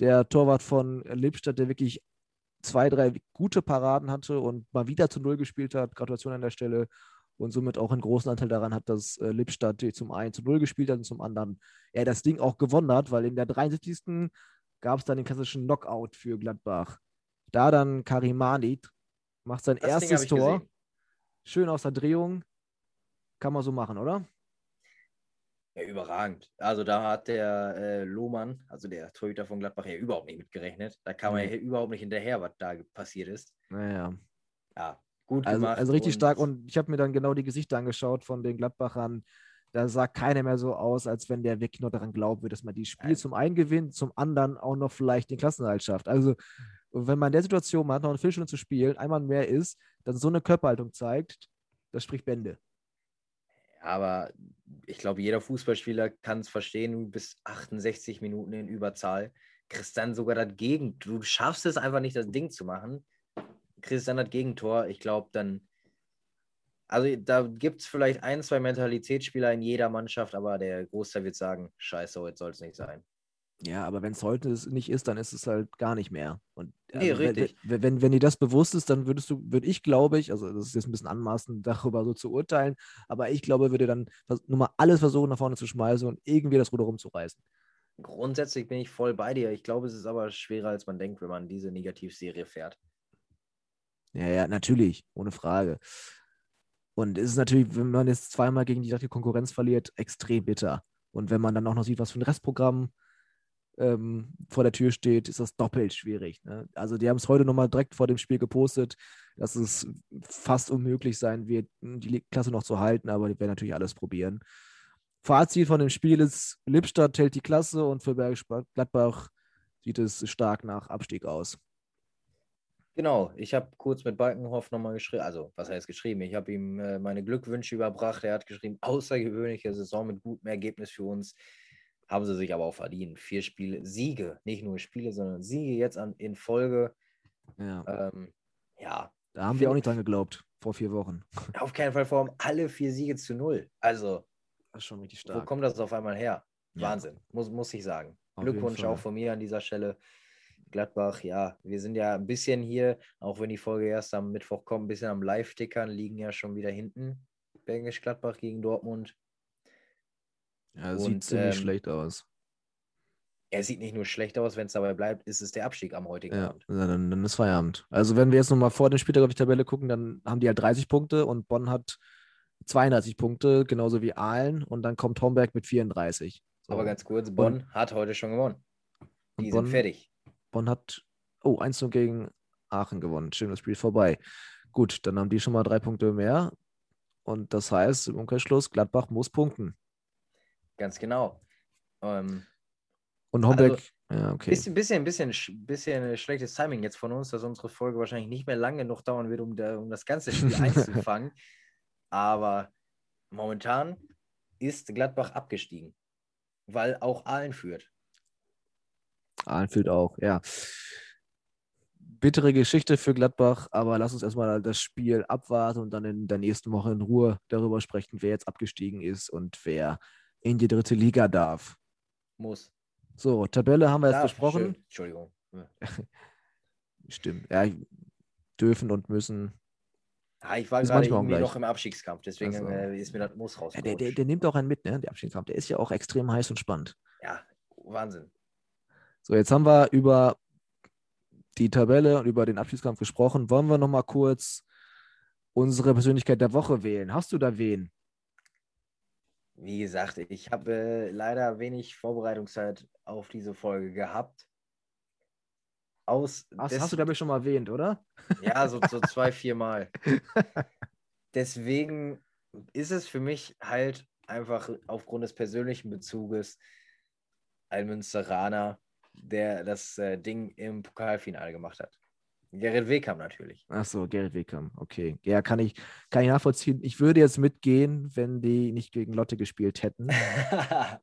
der Torwart von Lippstadt, der wirklich zwei, drei gute Paraden hatte und mal wieder zu Null gespielt hat. Gratulation an der Stelle und somit auch einen großen Anteil daran hat, dass äh, Lippstadt zum einen zu Null gespielt hat und zum anderen er das Ding auch gewonnen hat, weil in der 73. gab es dann den klassischen Knockout für Gladbach. Da dann Karimani macht sein das erstes Tor. Gesehen. Schön aus der Drehung. Kann man so machen, oder? Ja, überragend. Also da hat der äh, Lohmann, also der Torhüter von Gladbach, ja überhaupt nicht mitgerechnet. Da kam mhm. er ja überhaupt nicht hinterher, was da passiert ist. Naja. Ja, Gut also, gemacht. Also richtig und stark. Und ich habe mir dann genau die Gesichter angeschaut von den Gladbachern. Da sah keiner mehr so aus, als wenn der wirklich nur daran glauben würde, dass man die Spiel zum einen gewinnt, zum anderen auch noch vielleicht den Klassenerhalt schafft. Also, wenn man in der Situation, man hat noch eine Viertelstunde zu spielen, einmal mehr ist, dann so eine Körperhaltung zeigt, das spricht Bände. Aber ich glaube, jeder Fußballspieler kann es verstehen, du bist 68 Minuten in Überzahl, kriegst dann sogar dagegen. Du schaffst es einfach nicht, das Ding zu machen Christian hat Gegentor, ich glaube, dann. Also da gibt es vielleicht ein, zwei Mentalitätsspieler in jeder Mannschaft, aber der Großteil wird sagen, scheiße, heute soll es nicht sein. Ja, aber wenn es heute nicht ist, dann ist es halt gar nicht mehr. Und also, nee, richtig. Wenn, wenn, wenn dir das bewusst ist, dann würdest du, würde ich, glaube ich, also das ist jetzt ein bisschen anmaßend, darüber so zu urteilen, aber ich glaube, würde dann nur mal alles versuchen, nach vorne zu schmeißen und irgendwie das Ruder rumzureißen. Grundsätzlich bin ich voll bei dir. Ich glaube, es ist aber schwerer, als man denkt, wenn man diese Negativserie fährt. Ja, ja, natürlich, ohne Frage. Und es ist natürlich, wenn man jetzt zweimal gegen die direkte Konkurrenz verliert, extrem bitter. Und wenn man dann auch noch sieht, was für ein Restprogramm ähm, vor der Tür steht, ist das doppelt schwierig. Ne? Also die haben es heute nochmal direkt vor dem Spiel gepostet, dass es fast unmöglich sein wird, die Klasse noch zu halten, aber die werden natürlich alles probieren. Fazit von dem Spiel ist, Lippstadt hält die Klasse und für Bergisch Gladbach sieht es stark nach Abstieg aus. Genau, ich habe kurz mit Balkenhoff nochmal geschrieben, also was heißt geschrieben? Ich habe ihm äh, meine Glückwünsche überbracht. Er hat geschrieben, außergewöhnliche Saison mit gutem Ergebnis für uns. Haben sie sich aber auch verdient. Vier Spiele, Siege, nicht nur Spiele, sondern Siege jetzt an, in Folge. Ja. Ähm, ja. Da haben wir auch nicht dran geglaubt, vor vier Wochen. Auf keinen Fall vor allem alle vier Siege zu null. Also, Das ist schon richtig wo stark. kommt das auf einmal her? Ja. Wahnsinn, muss, muss ich sagen. Auf Glückwunsch auch von mir an dieser Stelle. Gladbach, ja, wir sind ja ein bisschen hier, auch wenn die Folge erst am Mittwoch kommt, ein bisschen am Live-Tickern, liegen ja schon wieder hinten. Bergisch Gladbach gegen Dortmund. Ja, Und, sieht ziemlich ähm, schlecht aus. Er sieht nicht nur schlecht aus, wenn es dabei bleibt, ist es der Abstieg am heutigen Ja, Abend. ja, dann, dann ist Feierabend. Also wenn wir jetzt nochmal vor dem Spieltag auf die Tabelle gucken, dann haben die halt 30 Punkte und Bonn hat 32 Punkte, genauso wie Aalen und dann kommt Homberg mit 34. So. Aber ganz kurz, Bonn hat heute schon gewonnen. Die Bonn- sind fertig. Bonn hat, oh, 1 0 gegen Aachen gewonnen. Schön, das Spiel vorbei. Gut, dann haben die schon mal drei Punkte mehr. Und das heißt, im Umkehrschluss, Gladbach muss punkten. Ganz genau. Ähm, Und Homberg, ja, okay. Bisschen, bisschen, bisschen, sch- bisschen schlechtes Timing jetzt von uns, dass unsere Folge wahrscheinlich nicht mehr lange genug dauern wird, um, da, um das ganze Spiel einzufangen. Aber momentan ist Gladbach abgestiegen, weil auch Aalen führt. Alenfield auch, ja. Bittere Geschichte für Gladbach, aber lass uns erstmal das Spiel abwarten und dann in der nächsten Woche in Ruhe darüber sprechen, wer jetzt abgestiegen ist und wer in die dritte Liga darf. Muss. So, Tabelle haben wir jetzt Darf, besprochen. schön. Entschuldigung. Stimmt. Ja, dürfen und müssen. Ah, ich war gerade irgendwie noch im Abstiegskampf, deswegen Ach so. äh, ist mir das Muss raus. Ja, der, der, der nimmt auch einen mit, ne? Der Abstiegskampf. Der ist ja auch extrem heiß und spannend. ja, Wahnsinn. So, jetzt haben wir über die Tabelle und über den Abstiegskampf gesprochen. Wollen wir noch mal kurz unsere Persönlichkeit der Woche wählen? Hast du da wen? Wie gesagt, ich habe äh, leider wenig Vorbereitungszeit auf diese Folge gehabt. Aus Hast, des- hast du, glaube ich, schon mal erwähnt, oder? Ja, so, so zwei, vier Mal. Deswegen ist es für mich halt einfach aufgrund des persönlichen Bezuges ein Münsteraner, der das äh, Ding im Pokalfinale gemacht hat. Gerrit Wegkamp natürlich. Ach so, Gerrit Wickham. Okay. Ja, kann ich, kann ich nachvollziehen. Ich würde jetzt mitgehen, wenn die nicht gegen Lotte gespielt hätten.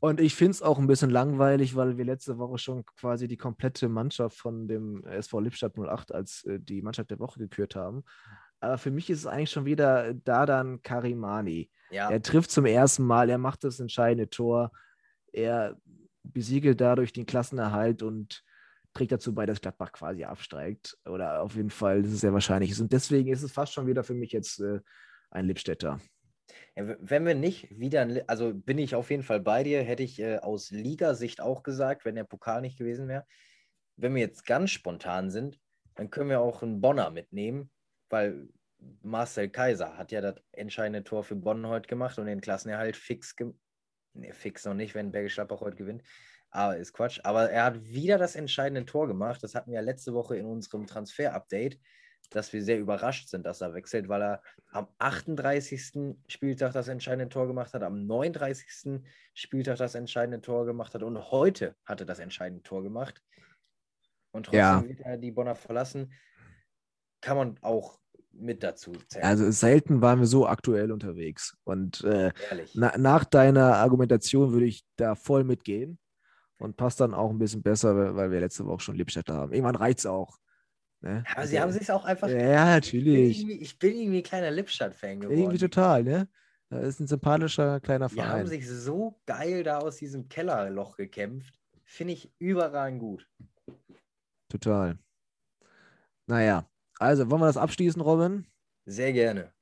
Und ich finde es auch ein bisschen langweilig, weil wir letzte Woche schon quasi die komplette Mannschaft von dem SV Lippstadt 08 als äh, die Mannschaft der Woche gekürt haben. Aber für mich ist es eigentlich schon wieder Dadan Karimani. ja, Er trifft zum ersten Mal, er macht das entscheidende Tor, er besiegelt dadurch den Klassenerhalt und trägt dazu bei, dass Gladbach quasi absteigt. Oder auf jeden Fall, das ist sehr wahrscheinlich. Und deswegen ist es fast schon wieder für mich jetzt äh, ein Lippstädter. Wenn wir nicht wieder, also bin ich auf jeden Fall bei dir, hätte ich äh, aus Ligasicht auch gesagt, wenn der Pokal nicht gewesen wäre. Wenn wir jetzt ganz spontan sind, dann können wir auch einen Bonner mitnehmen, weil Marcel Kaiser hat ja das entscheidende Tor für Bonn heute gemacht und den Klassenerhalt fix, ge nee, fix noch nicht, wenn Bergisch Gladbach heute gewinnt. Aber ist Quatsch. Aber er hat wieder das entscheidende Tor gemacht. Das hatten wir ja letzte Woche in unserem Transfer-Update, dass wir sehr überrascht sind, dass er wechselt, weil er am 38. Spieltag das entscheidende Tor gemacht hat, am 39. Spieltag das entscheidende Tor gemacht hat und heute hatte das entscheidende Tor gemacht. Und trotzdem Ja. wird er die Bonner verlassen. Kann man auch mit dazu zählen. Also selten waren wir so aktuell unterwegs. Und äh, na, nach deiner Argumentation würde ich da voll mitgehen. Und passt dann auch ein bisschen besser, weil wir letzte Woche schon Lippstädter haben. Irgendwann reizt es auch. Ne? Aber sie haben sich auch einfach. Ja, Ich bin natürlich. irgendwie, ich bin irgendwie kleiner Lippstadt-Fan geworden. Irgendwie total, ne? Das ist ein sympathischer kleiner Die haben Verein. sich so geil da aus diesem Kellerloch gekämpft. Finde ich überragend gut. Total. Naja, also wollen wir das abschließen, Robin? Sehr gerne.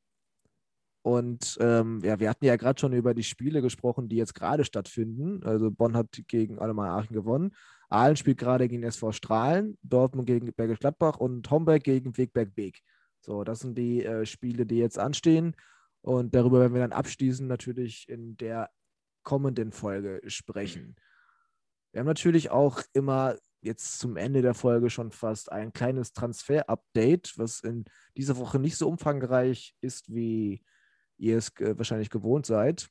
Und ähm, ja, wir hatten ja gerade schon über die Spiele gesprochen, die jetzt gerade stattfinden. Also Bonn hat gegen Alemannia Aachen gewonnen. Aalen spielt gerade gegen SV Strahlen, Dortmund gegen Bergisch Gladbach und Homberg gegen Wegberg Beek. So, das sind die äh, Spiele, die jetzt anstehen. Und darüber werden wir dann abschließend natürlich in der kommenden Folge sprechen. Wir haben natürlich auch immer jetzt zum Ende der Folge schon fast ein kleines Transfer-Update, was in dieser Woche nicht so umfangreich ist, wie ihr es wahrscheinlich gewohnt seid.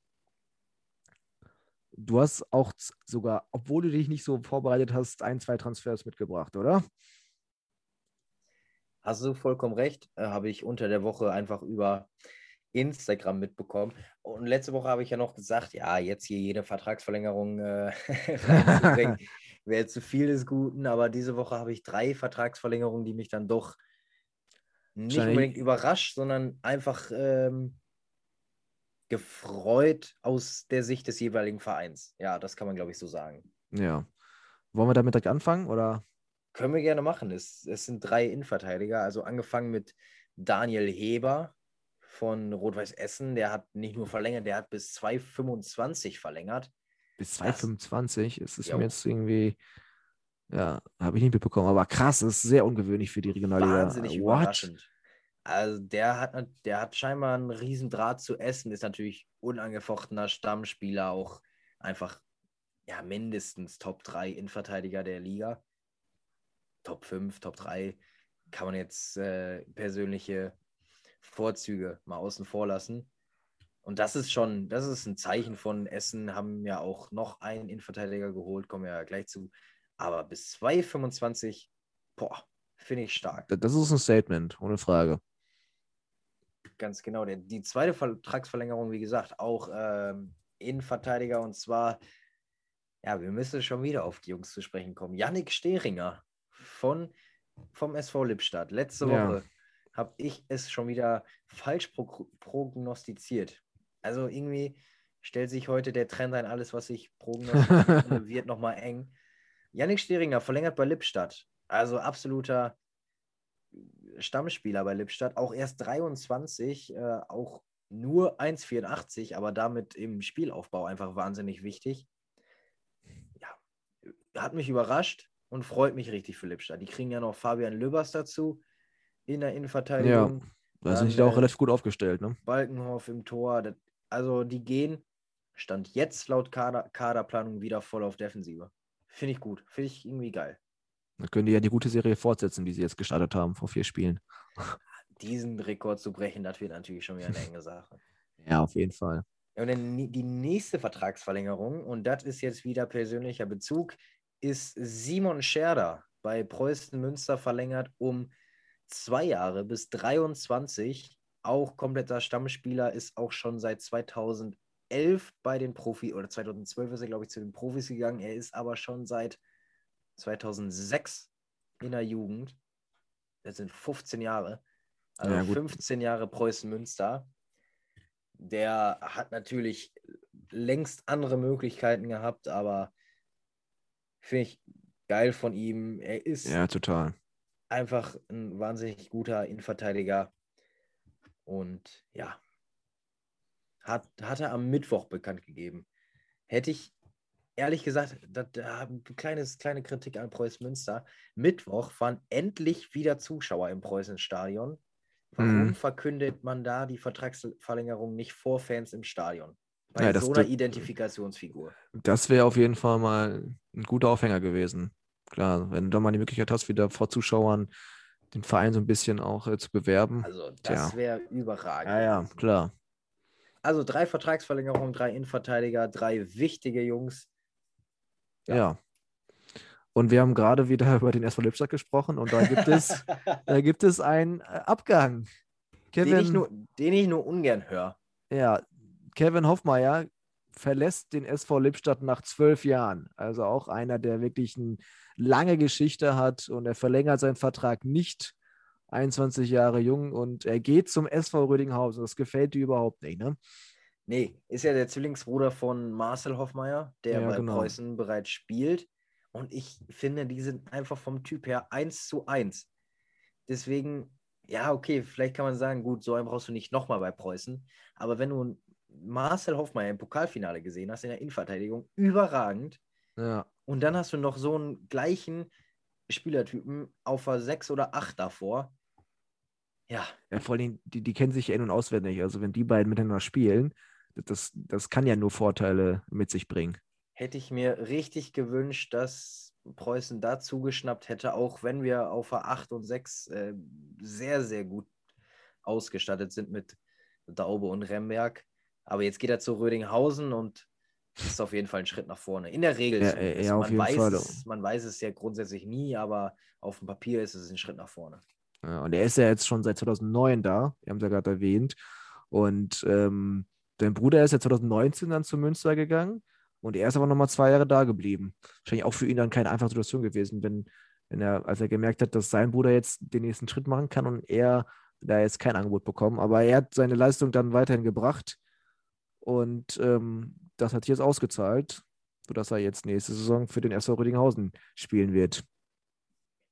Du hast auch sogar, obwohl du dich nicht so vorbereitet hast, ein, zwei Transfers mitgebracht, oder? Hast du vollkommen recht. Äh, habe ich unter der Woche einfach über Instagram mitbekommen. Und letzte Woche habe ich ja noch gesagt, ja, jetzt hier jede Vertragsverlängerung äh, wäre zu viel des Guten. Aber diese Woche habe ich drei Vertragsverlängerungen, die mich dann doch nicht unbedingt überrascht, sondern einfach ähm, gefreut aus der Sicht des jeweiligen Vereins. Ja, das kann man, glaube ich, so sagen. Ja. Wollen wir damit direkt anfangen? Oder? Können wir gerne machen. Es, es sind drei Innenverteidiger, also angefangen mit Daniel Heber von Rot-Weiß Essen. Der hat nicht nur verlängert, der hat bis 2025 verlängert. Bis 2025? Es ist jo. mir jetzt irgendwie, ja, habe ich nicht mitbekommen, aber krass, das ist sehr ungewöhnlich für die Regionalliga. Wahnsinnig What? überraschend. Also der hat, der hat scheinbar einen riesen Draht zu Essen, ist natürlich unangefochtener Stammspieler, auch einfach ja mindestens Top 3 Innenverteidiger der Liga. Top 5, Top 3 kann man jetzt äh, persönliche Vorzüge mal außen vor lassen. Und das ist schon, das ist ein Zeichen von Essen, haben ja auch noch einen Innenverteidiger geholt, kommen wir ja gleich zu. Aber bis 2,25, boah, finde ich stark. Das ist ein Statement, ohne Frage ganz genau. Die zweite Vertragsverlängerung, wie gesagt, auch ähm, Innenverteidiger und zwar, ja, wir müssen schon wieder auf die Jungs zu sprechen kommen. Yannick Stehringer von, vom SV Lippstadt. Letzte Woche ja. habe ich es schon wieder falsch pro prognostiziert. Also irgendwie stellt sich heute der Trend ein, alles, was ich prognostiziere, wird nochmal eng. Yannick Stehringer verlängert bei Lippstadt. Also absoluter Stammspieler bei Lippstadt, auch erst 23, äh, auch nur 1,84, aber damit im Spielaufbau einfach wahnsinnig wichtig. Ja, hat mich überrascht und freut mich richtig für Lippstadt. Die kriegen ja noch Fabian Lübbers dazu in der Innenverteidigung. Ja, da sind die da auch äh, relativ gut aufgestellt. Ne? Balkenhoff im Tor. Das, also die gehen, stand jetzt laut Kader, Kaderplanung wieder voll auf Defensive. Finde ich gut. Finde ich irgendwie geil. Dann können die ja die gute Serie fortsetzen, die sie jetzt gestartet haben vor vier Spielen. Diesen Rekord zu brechen, das wird natürlich schon wieder eine enge Sache. Ja, auf jeden Fall. Und dann die nächste Vertragsverlängerung, und das ist jetzt wieder persönlicher Bezug, ist Simon Scherder bei Preußen Münster verlängert um zwei Jahre bis 23. Auch kompletter Stammspieler, ist auch schon seit 2011 bei den Profi oder 2012 ist er, glaube ich, zu den Profis gegangen. Er ist aber schon seit 2006 in der Jugend. Das sind 15 Jahre. Also ja, 15 Jahre Preußen Münster. Der hat natürlich längst andere Möglichkeiten gehabt, aber finde ich geil von ihm. Er ist ja total einfach ein wahnsinnig guter Innenverteidiger. Und ja, hat, hat er am Mittwoch bekannt gegeben. Hätte ich ehrlich gesagt, da, da eine kleines, kleine Kritik an Preußen Münster. Mittwoch waren endlich wieder Zuschauer im Preußen-Stadion. Warum mhm. verkündet man da die Vertragsverlängerung nicht vor Fans im Stadion? Bei ja, so einer Identifikationsfigur. Das wäre auf jeden Fall mal ein guter Aufhänger gewesen. Klar, wenn du da mal die Möglichkeit hast, wieder vor Zuschauern den Verein so ein bisschen auch äh, zu bewerben. Also das wäre überragend. Ja, ja, klar. Also drei Vertragsverlängerungen, drei Innenverteidiger, drei wichtige Jungs. Ja. ja. Und wir haben gerade wieder über den SV Lippstadt gesprochen und da gibt es, da gibt es einen äh, Abgang. Kevin, den, ich nur, den ich nur ungern höre. Ja, Kevin Hoffmeier verlässt den SV Lippstadt nach zwölf Jahren. Also auch einer, der wirklich eine lange Geschichte hat und er verlängert seinen Vertrag nicht 21 Jahre jung und er geht zum SV Rödinghausen. Das gefällt dir überhaupt nicht, ne? Nee, ist ja der Zwillingsbruder von Marcel Hoffmeier, der ja, bei genau. Preußen bereits spielt. Und ich finde, die sind einfach vom Typ her eins zu eins. Deswegen, ja, okay, vielleicht kann man sagen, gut, so einen brauchst du nicht nochmal bei Preußen. Aber wenn du Marcel Hoffmeier im Pokalfinale gesehen hast, in der Innenverteidigung, überragend. Ja. Und dann hast du noch so einen gleichen Spielertypen auf der 6 oder 8 davor. Ja. ja vor allem, die, die kennen sich ja in- und auswendig. Also, wenn die beiden miteinander spielen, das, das kann ja nur Vorteile mit sich bringen. Hätte ich mir richtig gewünscht, dass Preußen da zugeschnappt hätte, auch wenn wir auf der 8 und 6 äh, sehr, sehr gut ausgestattet sind mit Daube und Remberg. Aber jetzt geht er zu Rödinghausen und ist auf jeden Fall ein Schritt nach vorne. In der Regel. Ja, ja, man, weiß Fall. Es, man weiß es ja grundsätzlich nie, aber auf dem Papier ist es ein Schritt nach vorne. Ja, und er ist ja jetzt schon seit 2009 da, wir haben es ja gerade erwähnt. Und ähm, dein Bruder ist ja 2019 dann zu Münster gegangen und er ist aber nochmal zwei Jahre da geblieben. Wahrscheinlich auch für ihn dann keine einfache Situation gewesen, wenn, wenn er, als er gemerkt hat, dass sein Bruder jetzt den nächsten Schritt machen kann und er da jetzt kein Angebot bekommen. Aber er hat seine Leistung dann weiterhin gebracht und ähm, das hat sich jetzt ausgezahlt, sodass er jetzt nächste Saison für den SV Rüdinghausen spielen wird.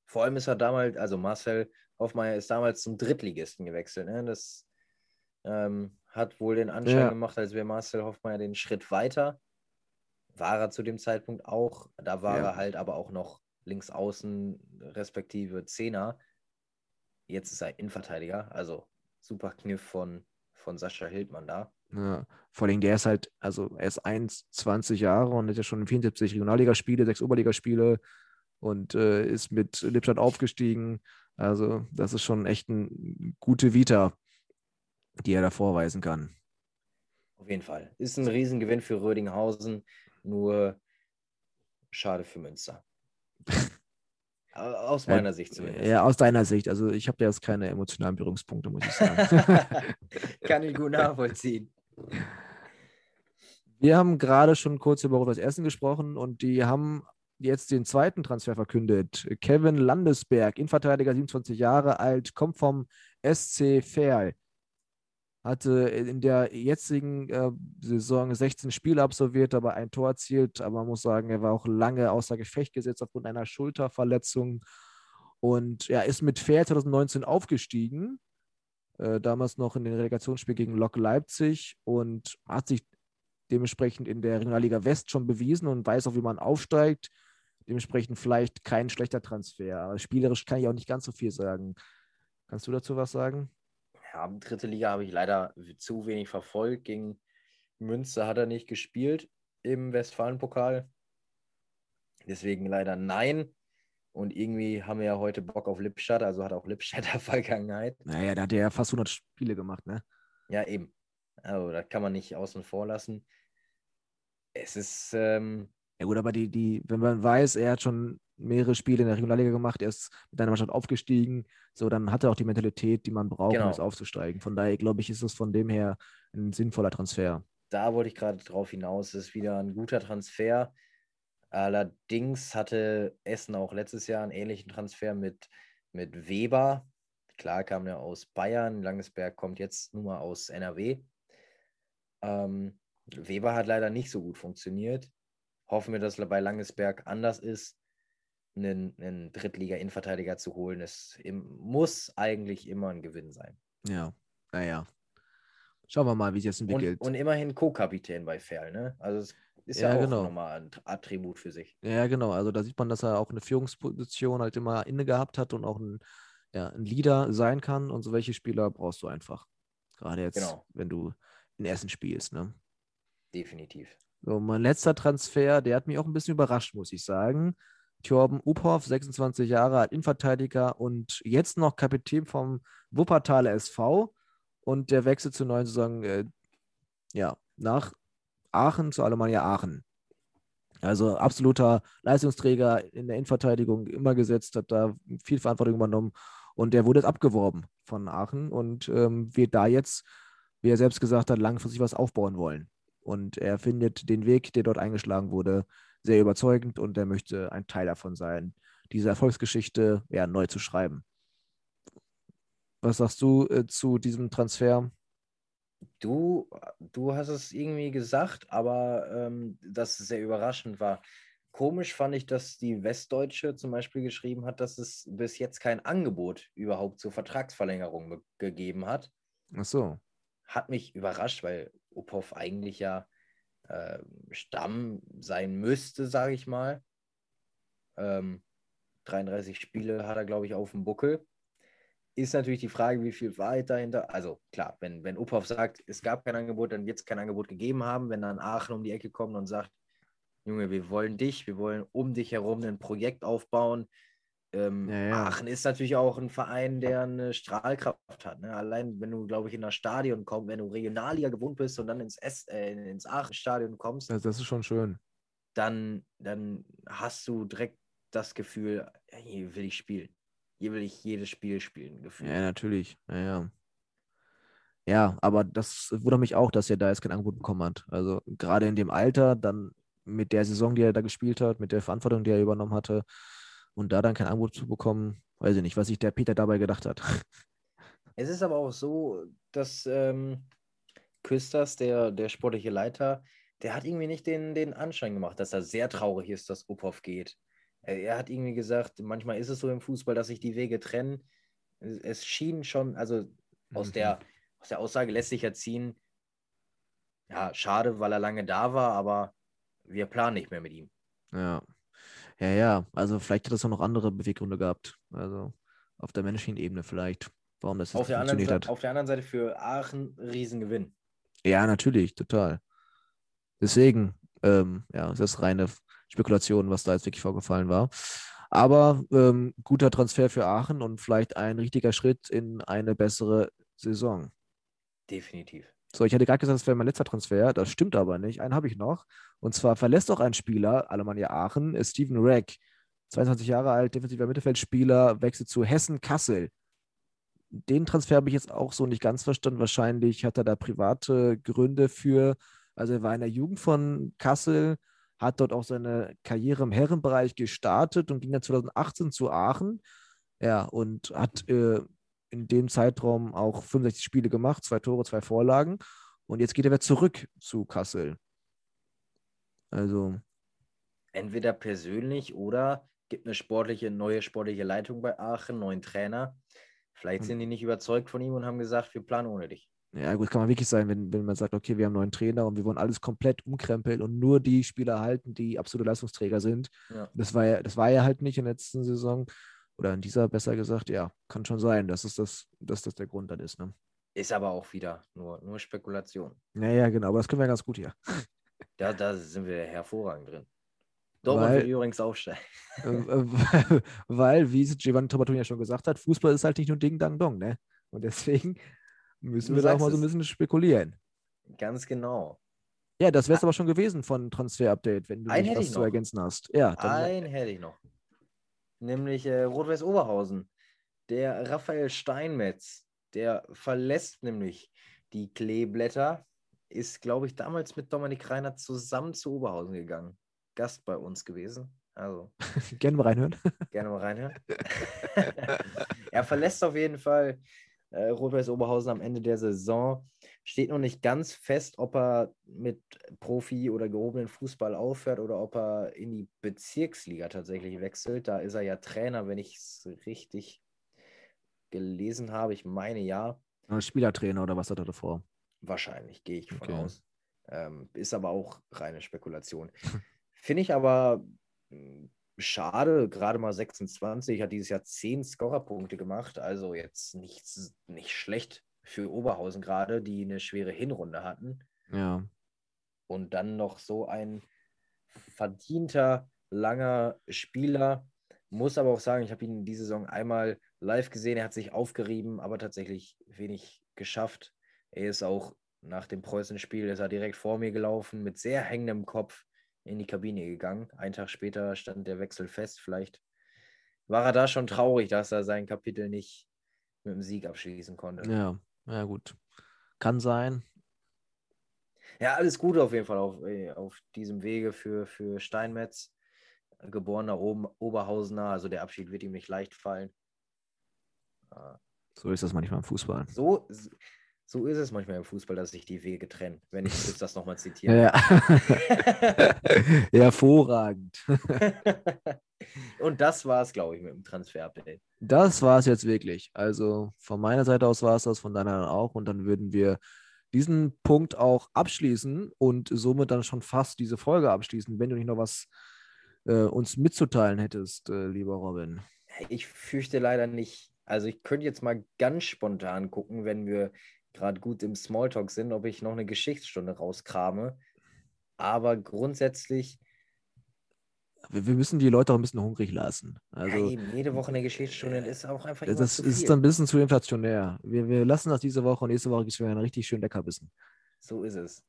Vor allem ist er damals, also Marcel Hoffmeier ist damals zum Drittligisten gewechselt. Ne? Das ähm, hat wohl den Anschein ja. gemacht, als wäre Marcel Hoffmeier den Schritt weiter. War er zu dem Zeitpunkt auch. Da war ja. er halt aber auch noch links außen, respektive Zehner. Jetzt ist er Innenverteidiger. Also super Kniff von, von Sascha Hildmann da. Ja, vor allem der ist halt, also er ist 1,20 Jahre und hat ja schon 74 Regionalligaspiele, sechs Oberligaspiele und äh, ist mit Lippstadt aufgestiegen. Also das ist schon echt eine gute Vita, die er da vorweisen kann. Auf jeden Fall. Ist ein Riesengewinn für Rödinghausen, nur schade für Münster. Aus meiner ja, Sicht zumindest. Ja, aus deiner Sicht. Also ich habe da jetzt keine emotionalen Berührungspunkte, muss ich sagen. Kann ich gut nachvollziehen. Wir haben gerade schon kurz über Rot-Weiß Essen gesprochen und die haben jetzt den zweiten Transfer verkündet. Kevin Landesberg, Innenverteidiger, 27 Jahre alt, kommt vom SC Verl hatte in der jetzigen äh, Saison 16 Spiele absolviert, aber ein Tor erzielt. Aber man muss sagen, er war auch lange außer Gefecht gesetzt aufgrund einer Schulterverletzung. Und er ist mit Fair 2019 aufgestiegen, äh, damals noch in den Relegationsspiel gegen Lok Leipzig und hat sich dementsprechend in der Regionalliga West schon bewiesen und weiß auch, wie man aufsteigt. Dementsprechend vielleicht kein schlechter Transfer. Aber spielerisch kann ich auch nicht ganz so viel sagen. Kannst du dazu was sagen? ja, dritte Liga habe ich leider zu wenig verfolgt. Gegen Münster hat er nicht gespielt im Westfalenpokal. Deswegen leider nein. Und irgendwie haben wir ja heute Bock auf Lippstadt, also hat auch Lippstadt Vergangenheit. Naja, da hat er ja fast 100 Spiele gemacht, ne? Ja, eben. Also, das kann man nicht außen vor lassen. Es ist. Ähm, ja, gut, aber die, die, wenn man weiß, er hat schon mehrere Spiele in der Regionalliga gemacht, er ist mit einer Mannschaft aufgestiegen, so dann hat er auch die Mentalität, die man braucht, genau. um jetzt aufzusteigen. Von daher glaube ich, ist es von dem her ein sinnvoller Transfer. Da wollte ich gerade drauf hinaus, es ist wieder ein guter Transfer. Allerdings hatte Essen auch letztes Jahr einen ähnlichen Transfer mit, mit Weber. Klar kam er aus Bayern, Langesberg kommt jetzt nur mal aus NRW. Ähm, Weber hat leider nicht so gut funktioniert. Hoffen wir, dass bei Langesberg anders ist einen, einen Drittliga-Innenverteidiger zu holen, es muss eigentlich immer ein Gewinn sein. Ja, naja. Schauen wir mal, wie sich das entwickelt. Und, und immerhin Co-Kapitän bei Ferl, ne? Also es ist ja, ja auch genau. nochmal ein Attribut für sich. Ja, genau. Also da sieht man, dass er auch eine Führungsposition halt immer inne gehabt hat und auch ein, ja, ein Leader sein kann. Und so welche Spieler brauchst du einfach. Gerade jetzt, genau. wenn du in Essen spielst, ne? Definitiv. So, mein letzter Transfer, der hat mich auch ein bisschen überrascht, muss ich sagen. Thorben Uphoff, 26 Jahre alt, Innenverteidiger und jetzt noch Kapitän vom Wuppertaler SV. Und der wechselt zur neuen Saison äh, ja, nach Aachen zu Alemannia Aachen. Also absoluter Leistungsträger in der Innenverteidigung immer gesetzt, hat da viel Verantwortung übernommen und der wurde jetzt abgeworben von Aachen und ähm, wird da jetzt, wie er selbst gesagt hat, langfristig was aufbauen wollen. Und er findet den Weg, der dort eingeschlagen wurde, sehr überzeugend und er möchte ein Teil davon sein, diese Erfolgsgeschichte ja, neu zu schreiben. Was sagst du äh, zu diesem Transfer? Du, du hast es irgendwie gesagt, aber ähm, dass es sehr überraschend war. Komisch fand ich, dass die Westdeutsche zum Beispiel geschrieben hat, dass es bis jetzt kein Angebot überhaupt zur Vertragsverlängerung gegeben hat. Ach so. Hat mich überrascht, weil Uphoff eigentlich ja äh, Stamm sein müsste, sage ich mal. Ähm, 33 Spiele hat er, glaube ich, auf dem Buckel. Ist natürlich die Frage, wie viel Wahrheit dahinter. Also klar, wenn, wenn Uphoff sagt, es gab kein Angebot, dann wird es kein Angebot gegeben haben. Wenn dann Aachen um die Ecke kommt und sagt, Junge, wir wollen dich, wir wollen um dich herum ein Projekt aufbauen, ähm, ja, ja. Aachen ist natürlich auch ein Verein, der eine Strahlkraft hat. Ne? Allein wenn du, glaube ich, in das Stadion kommst, wenn du Regionalliga gewohnt bist und dann ins, S äh, ins Aachen-Stadion kommst. Das, das, ist schon schön. Dann, dann hast du direkt das Gefühl, hier will ich spielen. Will ich jedes Spiel spielen, gefühlt. Ja, natürlich. Ja, ja. Ja, aber das wundert mich auch, dass er da jetzt kein Angebot bekommen hat. Also gerade in dem Alter, dann mit der Saison, die er da gespielt hat, mit der Verantwortung, die er übernommen hatte, und da dann kein Angebot zu bekommen, weiß ich nicht, was sich der Peter dabei gedacht hat. Es ist aber auch so, dass ähm, Küsters, der, der sportliche Leiter, der hat irgendwie nicht den, den Anschein gemacht, dass er sehr traurig ist, dass Uphoff geht. Er, er hat irgendwie gesagt, manchmal ist es so im Fußball, dass sich die Wege trennen. Es, schien schon, also aus, Mhm. der, aus der Aussage lässt sich ja ziehen, ja, schade, weil er lange da war, aber wir planen nicht mehr mit ihm. Ja. Ja, ja. Also vielleicht hat es auch noch andere Beweggründe gehabt. Also auf der menschlichen Ebene vielleicht, warum das jetzt Auf der, anderen, funktioniert Seite- hat. auf der anderen Seite für Aachen Riesengewinn. Ja, natürlich, total. Deswegen, ähm, ja, ist das reine Spekulation, was da jetzt wirklich vorgefallen war. Aber ähm, guter Transfer für Aachen und vielleicht ein richtiger Schritt in eine bessere Saison. Definitiv. So, ich hatte gerade gesagt, das wäre mein letzter Transfer. Das stimmt aber nicht. Einen habe ich noch. Und zwar verlässt auch ein Spieler, Alemannia Aachen, ist Steven Reck. 22 Jahre alt, defensiver Mittelfeldspieler, wechselt zu Hessen Kassel. Den Transfer habe ich jetzt auch so nicht ganz verstanden. Wahrscheinlich hat er da private Gründe für. Also er war in der Jugend von Kassel, hat dort auch seine Karriere im Herrenbereich gestartet und ging dann 2018 zu Aachen. Ja, und hat äh, in dem Zeitraum auch 65 Spiele gemacht, zwei Tore, zwei Vorlagen. Und jetzt geht er wieder zurück zu Kassel. Also, Entweder persönlich oder gibt eine sportliche, neue sportliche Leitung bei Aachen, neuen Trainer. Vielleicht Hm. sind die nicht überzeugt von ihm und haben gesagt, wir planen ohne dich. Ja, gut, kann man wirklich sein, wenn, wenn man sagt, okay, wir haben einen neuen Trainer und wir wollen alles komplett umkrempeln und nur die Spieler halten, die absolute Leistungsträger sind. Ja. Das war ja, das war ja halt nicht in der letzten Saison oder in dieser besser gesagt, ja, kann schon sein, dass es das, dass das der Grund dann ist. Ne? Ist aber auch wieder nur, nur Spekulation. Ja, ja, genau, aber das können wir ganz gut hier. Da, da sind wir hervorragend drin. Dortmund Weil- will übrigens aufsteigen. Äh, äh, Weil, wie es Giovanni Trapattoni ja schon gesagt hat, Fußball ist halt nicht nur Ding, Dang, Dong, ne? Und deswegen müssen Du wir da auch mal so ein bisschen spekulieren. Ganz genau. Ja, das wäre es aber schon gewesen von Transfer-Update, wenn du Einen nicht was zu ergänzen hast. Ja, dann, Einen hätte ich noch. Nämlich äh, Rot-Weiß Oberhausen. Der Raphael Steinmetz, der verlässt nämlich die Kleeblätter, ist, glaube ich, damals mit Dominik Reiner zusammen zu Oberhausen gegangen. Gast bei uns gewesen. Also gerne mal reinhören. gerne mal reinhören. er verlässt auf jeden Fall äh, Rot-Weiß Oberhausen am Ende der Saison. Steht noch nicht ganz fest, ob er mit Profi- oder gehobenen Fußball aufhört oder ob er in die Bezirksliga tatsächlich wechselt. Da ist er ja Trainer, wenn ich es richtig gelesen habe. Ich meine ja. Spielertrainer oder was hat er davor? Wahrscheinlich, gehe ich von Okay. aus. Ähm, ist aber auch reine Spekulation. Finde ich aber schade, gerade mal 26, hat dieses Jahr 10 Scorerpunkte gemacht, also jetzt nichts, nicht schlecht für Oberhausen gerade, die eine schwere Hinrunde hatten. Ja. Und dann noch so ein verdienter, langer Spieler. Muss aber auch sagen, ich habe ihn diese Saison einmal live gesehen. Er hat sich aufgerieben, aber tatsächlich wenig geschafft. Er ist auch nach dem Preußen-Spiel, ist er direkt vor mir gelaufen, mit sehr hängendem Kopf in die Kabine gegangen. Einen Tag später stand der Wechsel fest. Vielleicht war er da schon traurig, dass er sein Kapitel nicht mit dem Sieg abschließen konnte. Ja, ja, gut. Kann sein. Ja, alles Gute auf jeden Fall auf, äh, auf diesem Wege für, für Steinmetz, geborener Oberhausener. Also der Abschied wird ihm nicht leicht fallen. So ist das manchmal im Fußball. So, so ist es manchmal im Fußball, dass sich die Wege trennen, wenn ich jetzt das nochmal zitiere. Ja. Hervorragend. Und das war es, glaube ich, mit dem Transfer-Update. Das war es jetzt wirklich. Also von meiner Seite aus war es das, von deiner auch. Und dann würden wir diesen Punkt auch abschließen und somit dann schon fast diese Folge abschließen, wenn du nicht noch was äh, uns mitzuteilen hättest, äh, lieber Robin. Ich fürchte leider nicht. Also ich könnte jetzt mal ganz spontan gucken, wenn wir gerade gut im Smalltalk sind, ob ich noch eine Geschichtsstunde rauskrame. Aber grundsätzlich, Wir, wir müssen die Leute auch ein bisschen hungrig lassen. ja, Also eben, jede Woche eine Geschichtsstunde ist auch einfach das ist, dann ein bisschen zu inflationär. Wir, wir lassen das diese Woche und nächste Woche gibt es wieder einen richtig schön Leckerbissen. So ist es.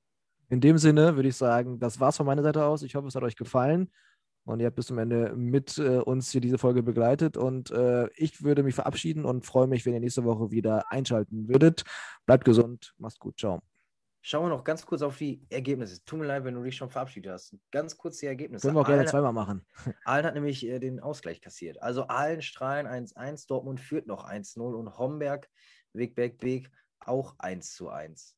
In dem Sinne würde ich sagen, das war's von meiner Seite aus. Ich hoffe, es hat euch gefallen. Und ihr habt bis zum Ende mit äh, uns hier diese Folge begleitet. Und äh, ich würde mich verabschieden und freue mich, wenn ihr nächste Woche wieder einschalten würdet. Bleibt gesund, macht's gut, ciao. Schauen wir noch ganz kurz auf die Ergebnisse. Tut mir leid, wenn du dich schon verabschiedet hast. Ganz kurz die Ergebnisse. Können wir auch gerne zweimal machen. Aalen hat nämlich äh, den Ausgleich kassiert. Also Aalen strahlen 1-1, Dortmund führt noch 1-0 und Homberg, Wegberg, Beek auch 1-1.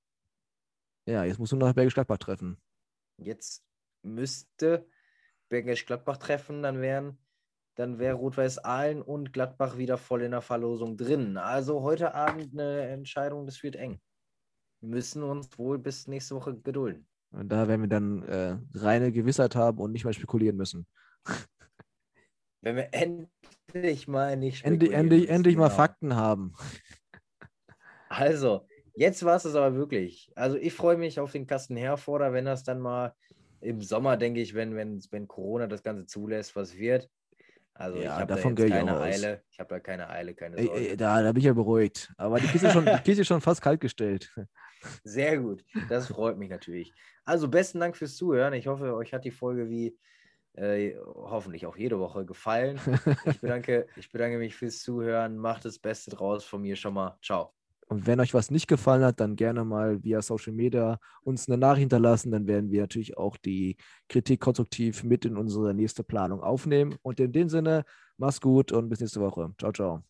Ja, jetzt musst du noch Bergisch Gladbach treffen. Jetzt müsste Bergisch Gladbach treffen, dann wären dann wäre Rot-Weiß Aalen und Gladbach wieder voll in der Verlosung drin. Also heute Abend eine Entscheidung, das wird eng müssen uns wohl bis nächste Woche gedulden. Und da werden wir dann äh, reine Gewissheit haben und nicht mehr spekulieren müssen. Wenn wir endlich mal nicht endlich, endlich, müssen, endlich genau. mal Fakten haben. Also, jetzt war es es aber wirklich. Also ich freue mich auf den Kasten Herforder, wenn das dann mal im Sommer, denke ich, wenn, wenn, wenn Corona das Ganze zulässt, was wird. Also ja, ich habe davon da keine Eile. Ich habe da keine Eile, keine Sorge. Ey, ey, da, da bin ich ja beruhigt. Aber die Kiste, schon, die Kiste ist schon fast kalt gestellt. Sehr gut. Das freut mich natürlich. Also besten Dank fürs Zuhören. Ich hoffe, euch hat die Folge wie äh, hoffentlich auch jede Woche gefallen. Ich bedanke, ich bedanke mich fürs Zuhören. Macht das Beste draus von mir schon mal. Ciao. Und wenn euch was nicht gefallen hat, dann gerne mal via Social Media uns eine Nachricht hinterlassen. Dann werden wir natürlich auch die Kritik konstruktiv mit in unsere nächste Planung aufnehmen. Und in dem Sinne, mach's gut und bis nächste Woche. Ciao, ciao.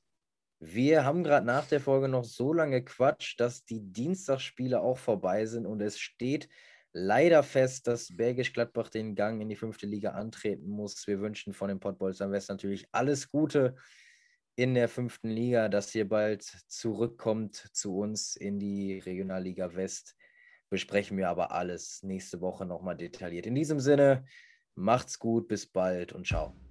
Wir haben gerade nach der Folge noch so lange Quatsch, dass die Dienstagsspiele auch vorbei sind und es steht leider fest, dass Bergisch Gladbach den Gang in die fünfte Liga antreten muss. Wir wünschen von den Pottbolzern West natürlich alles Gute in der fünften Liga, dass ihr bald zurückkommt zu uns in die Regionalliga West. Besprechen wir aber alles nächste Woche nochmal detailliert. In diesem Sinne, macht's gut, bis bald und ciao.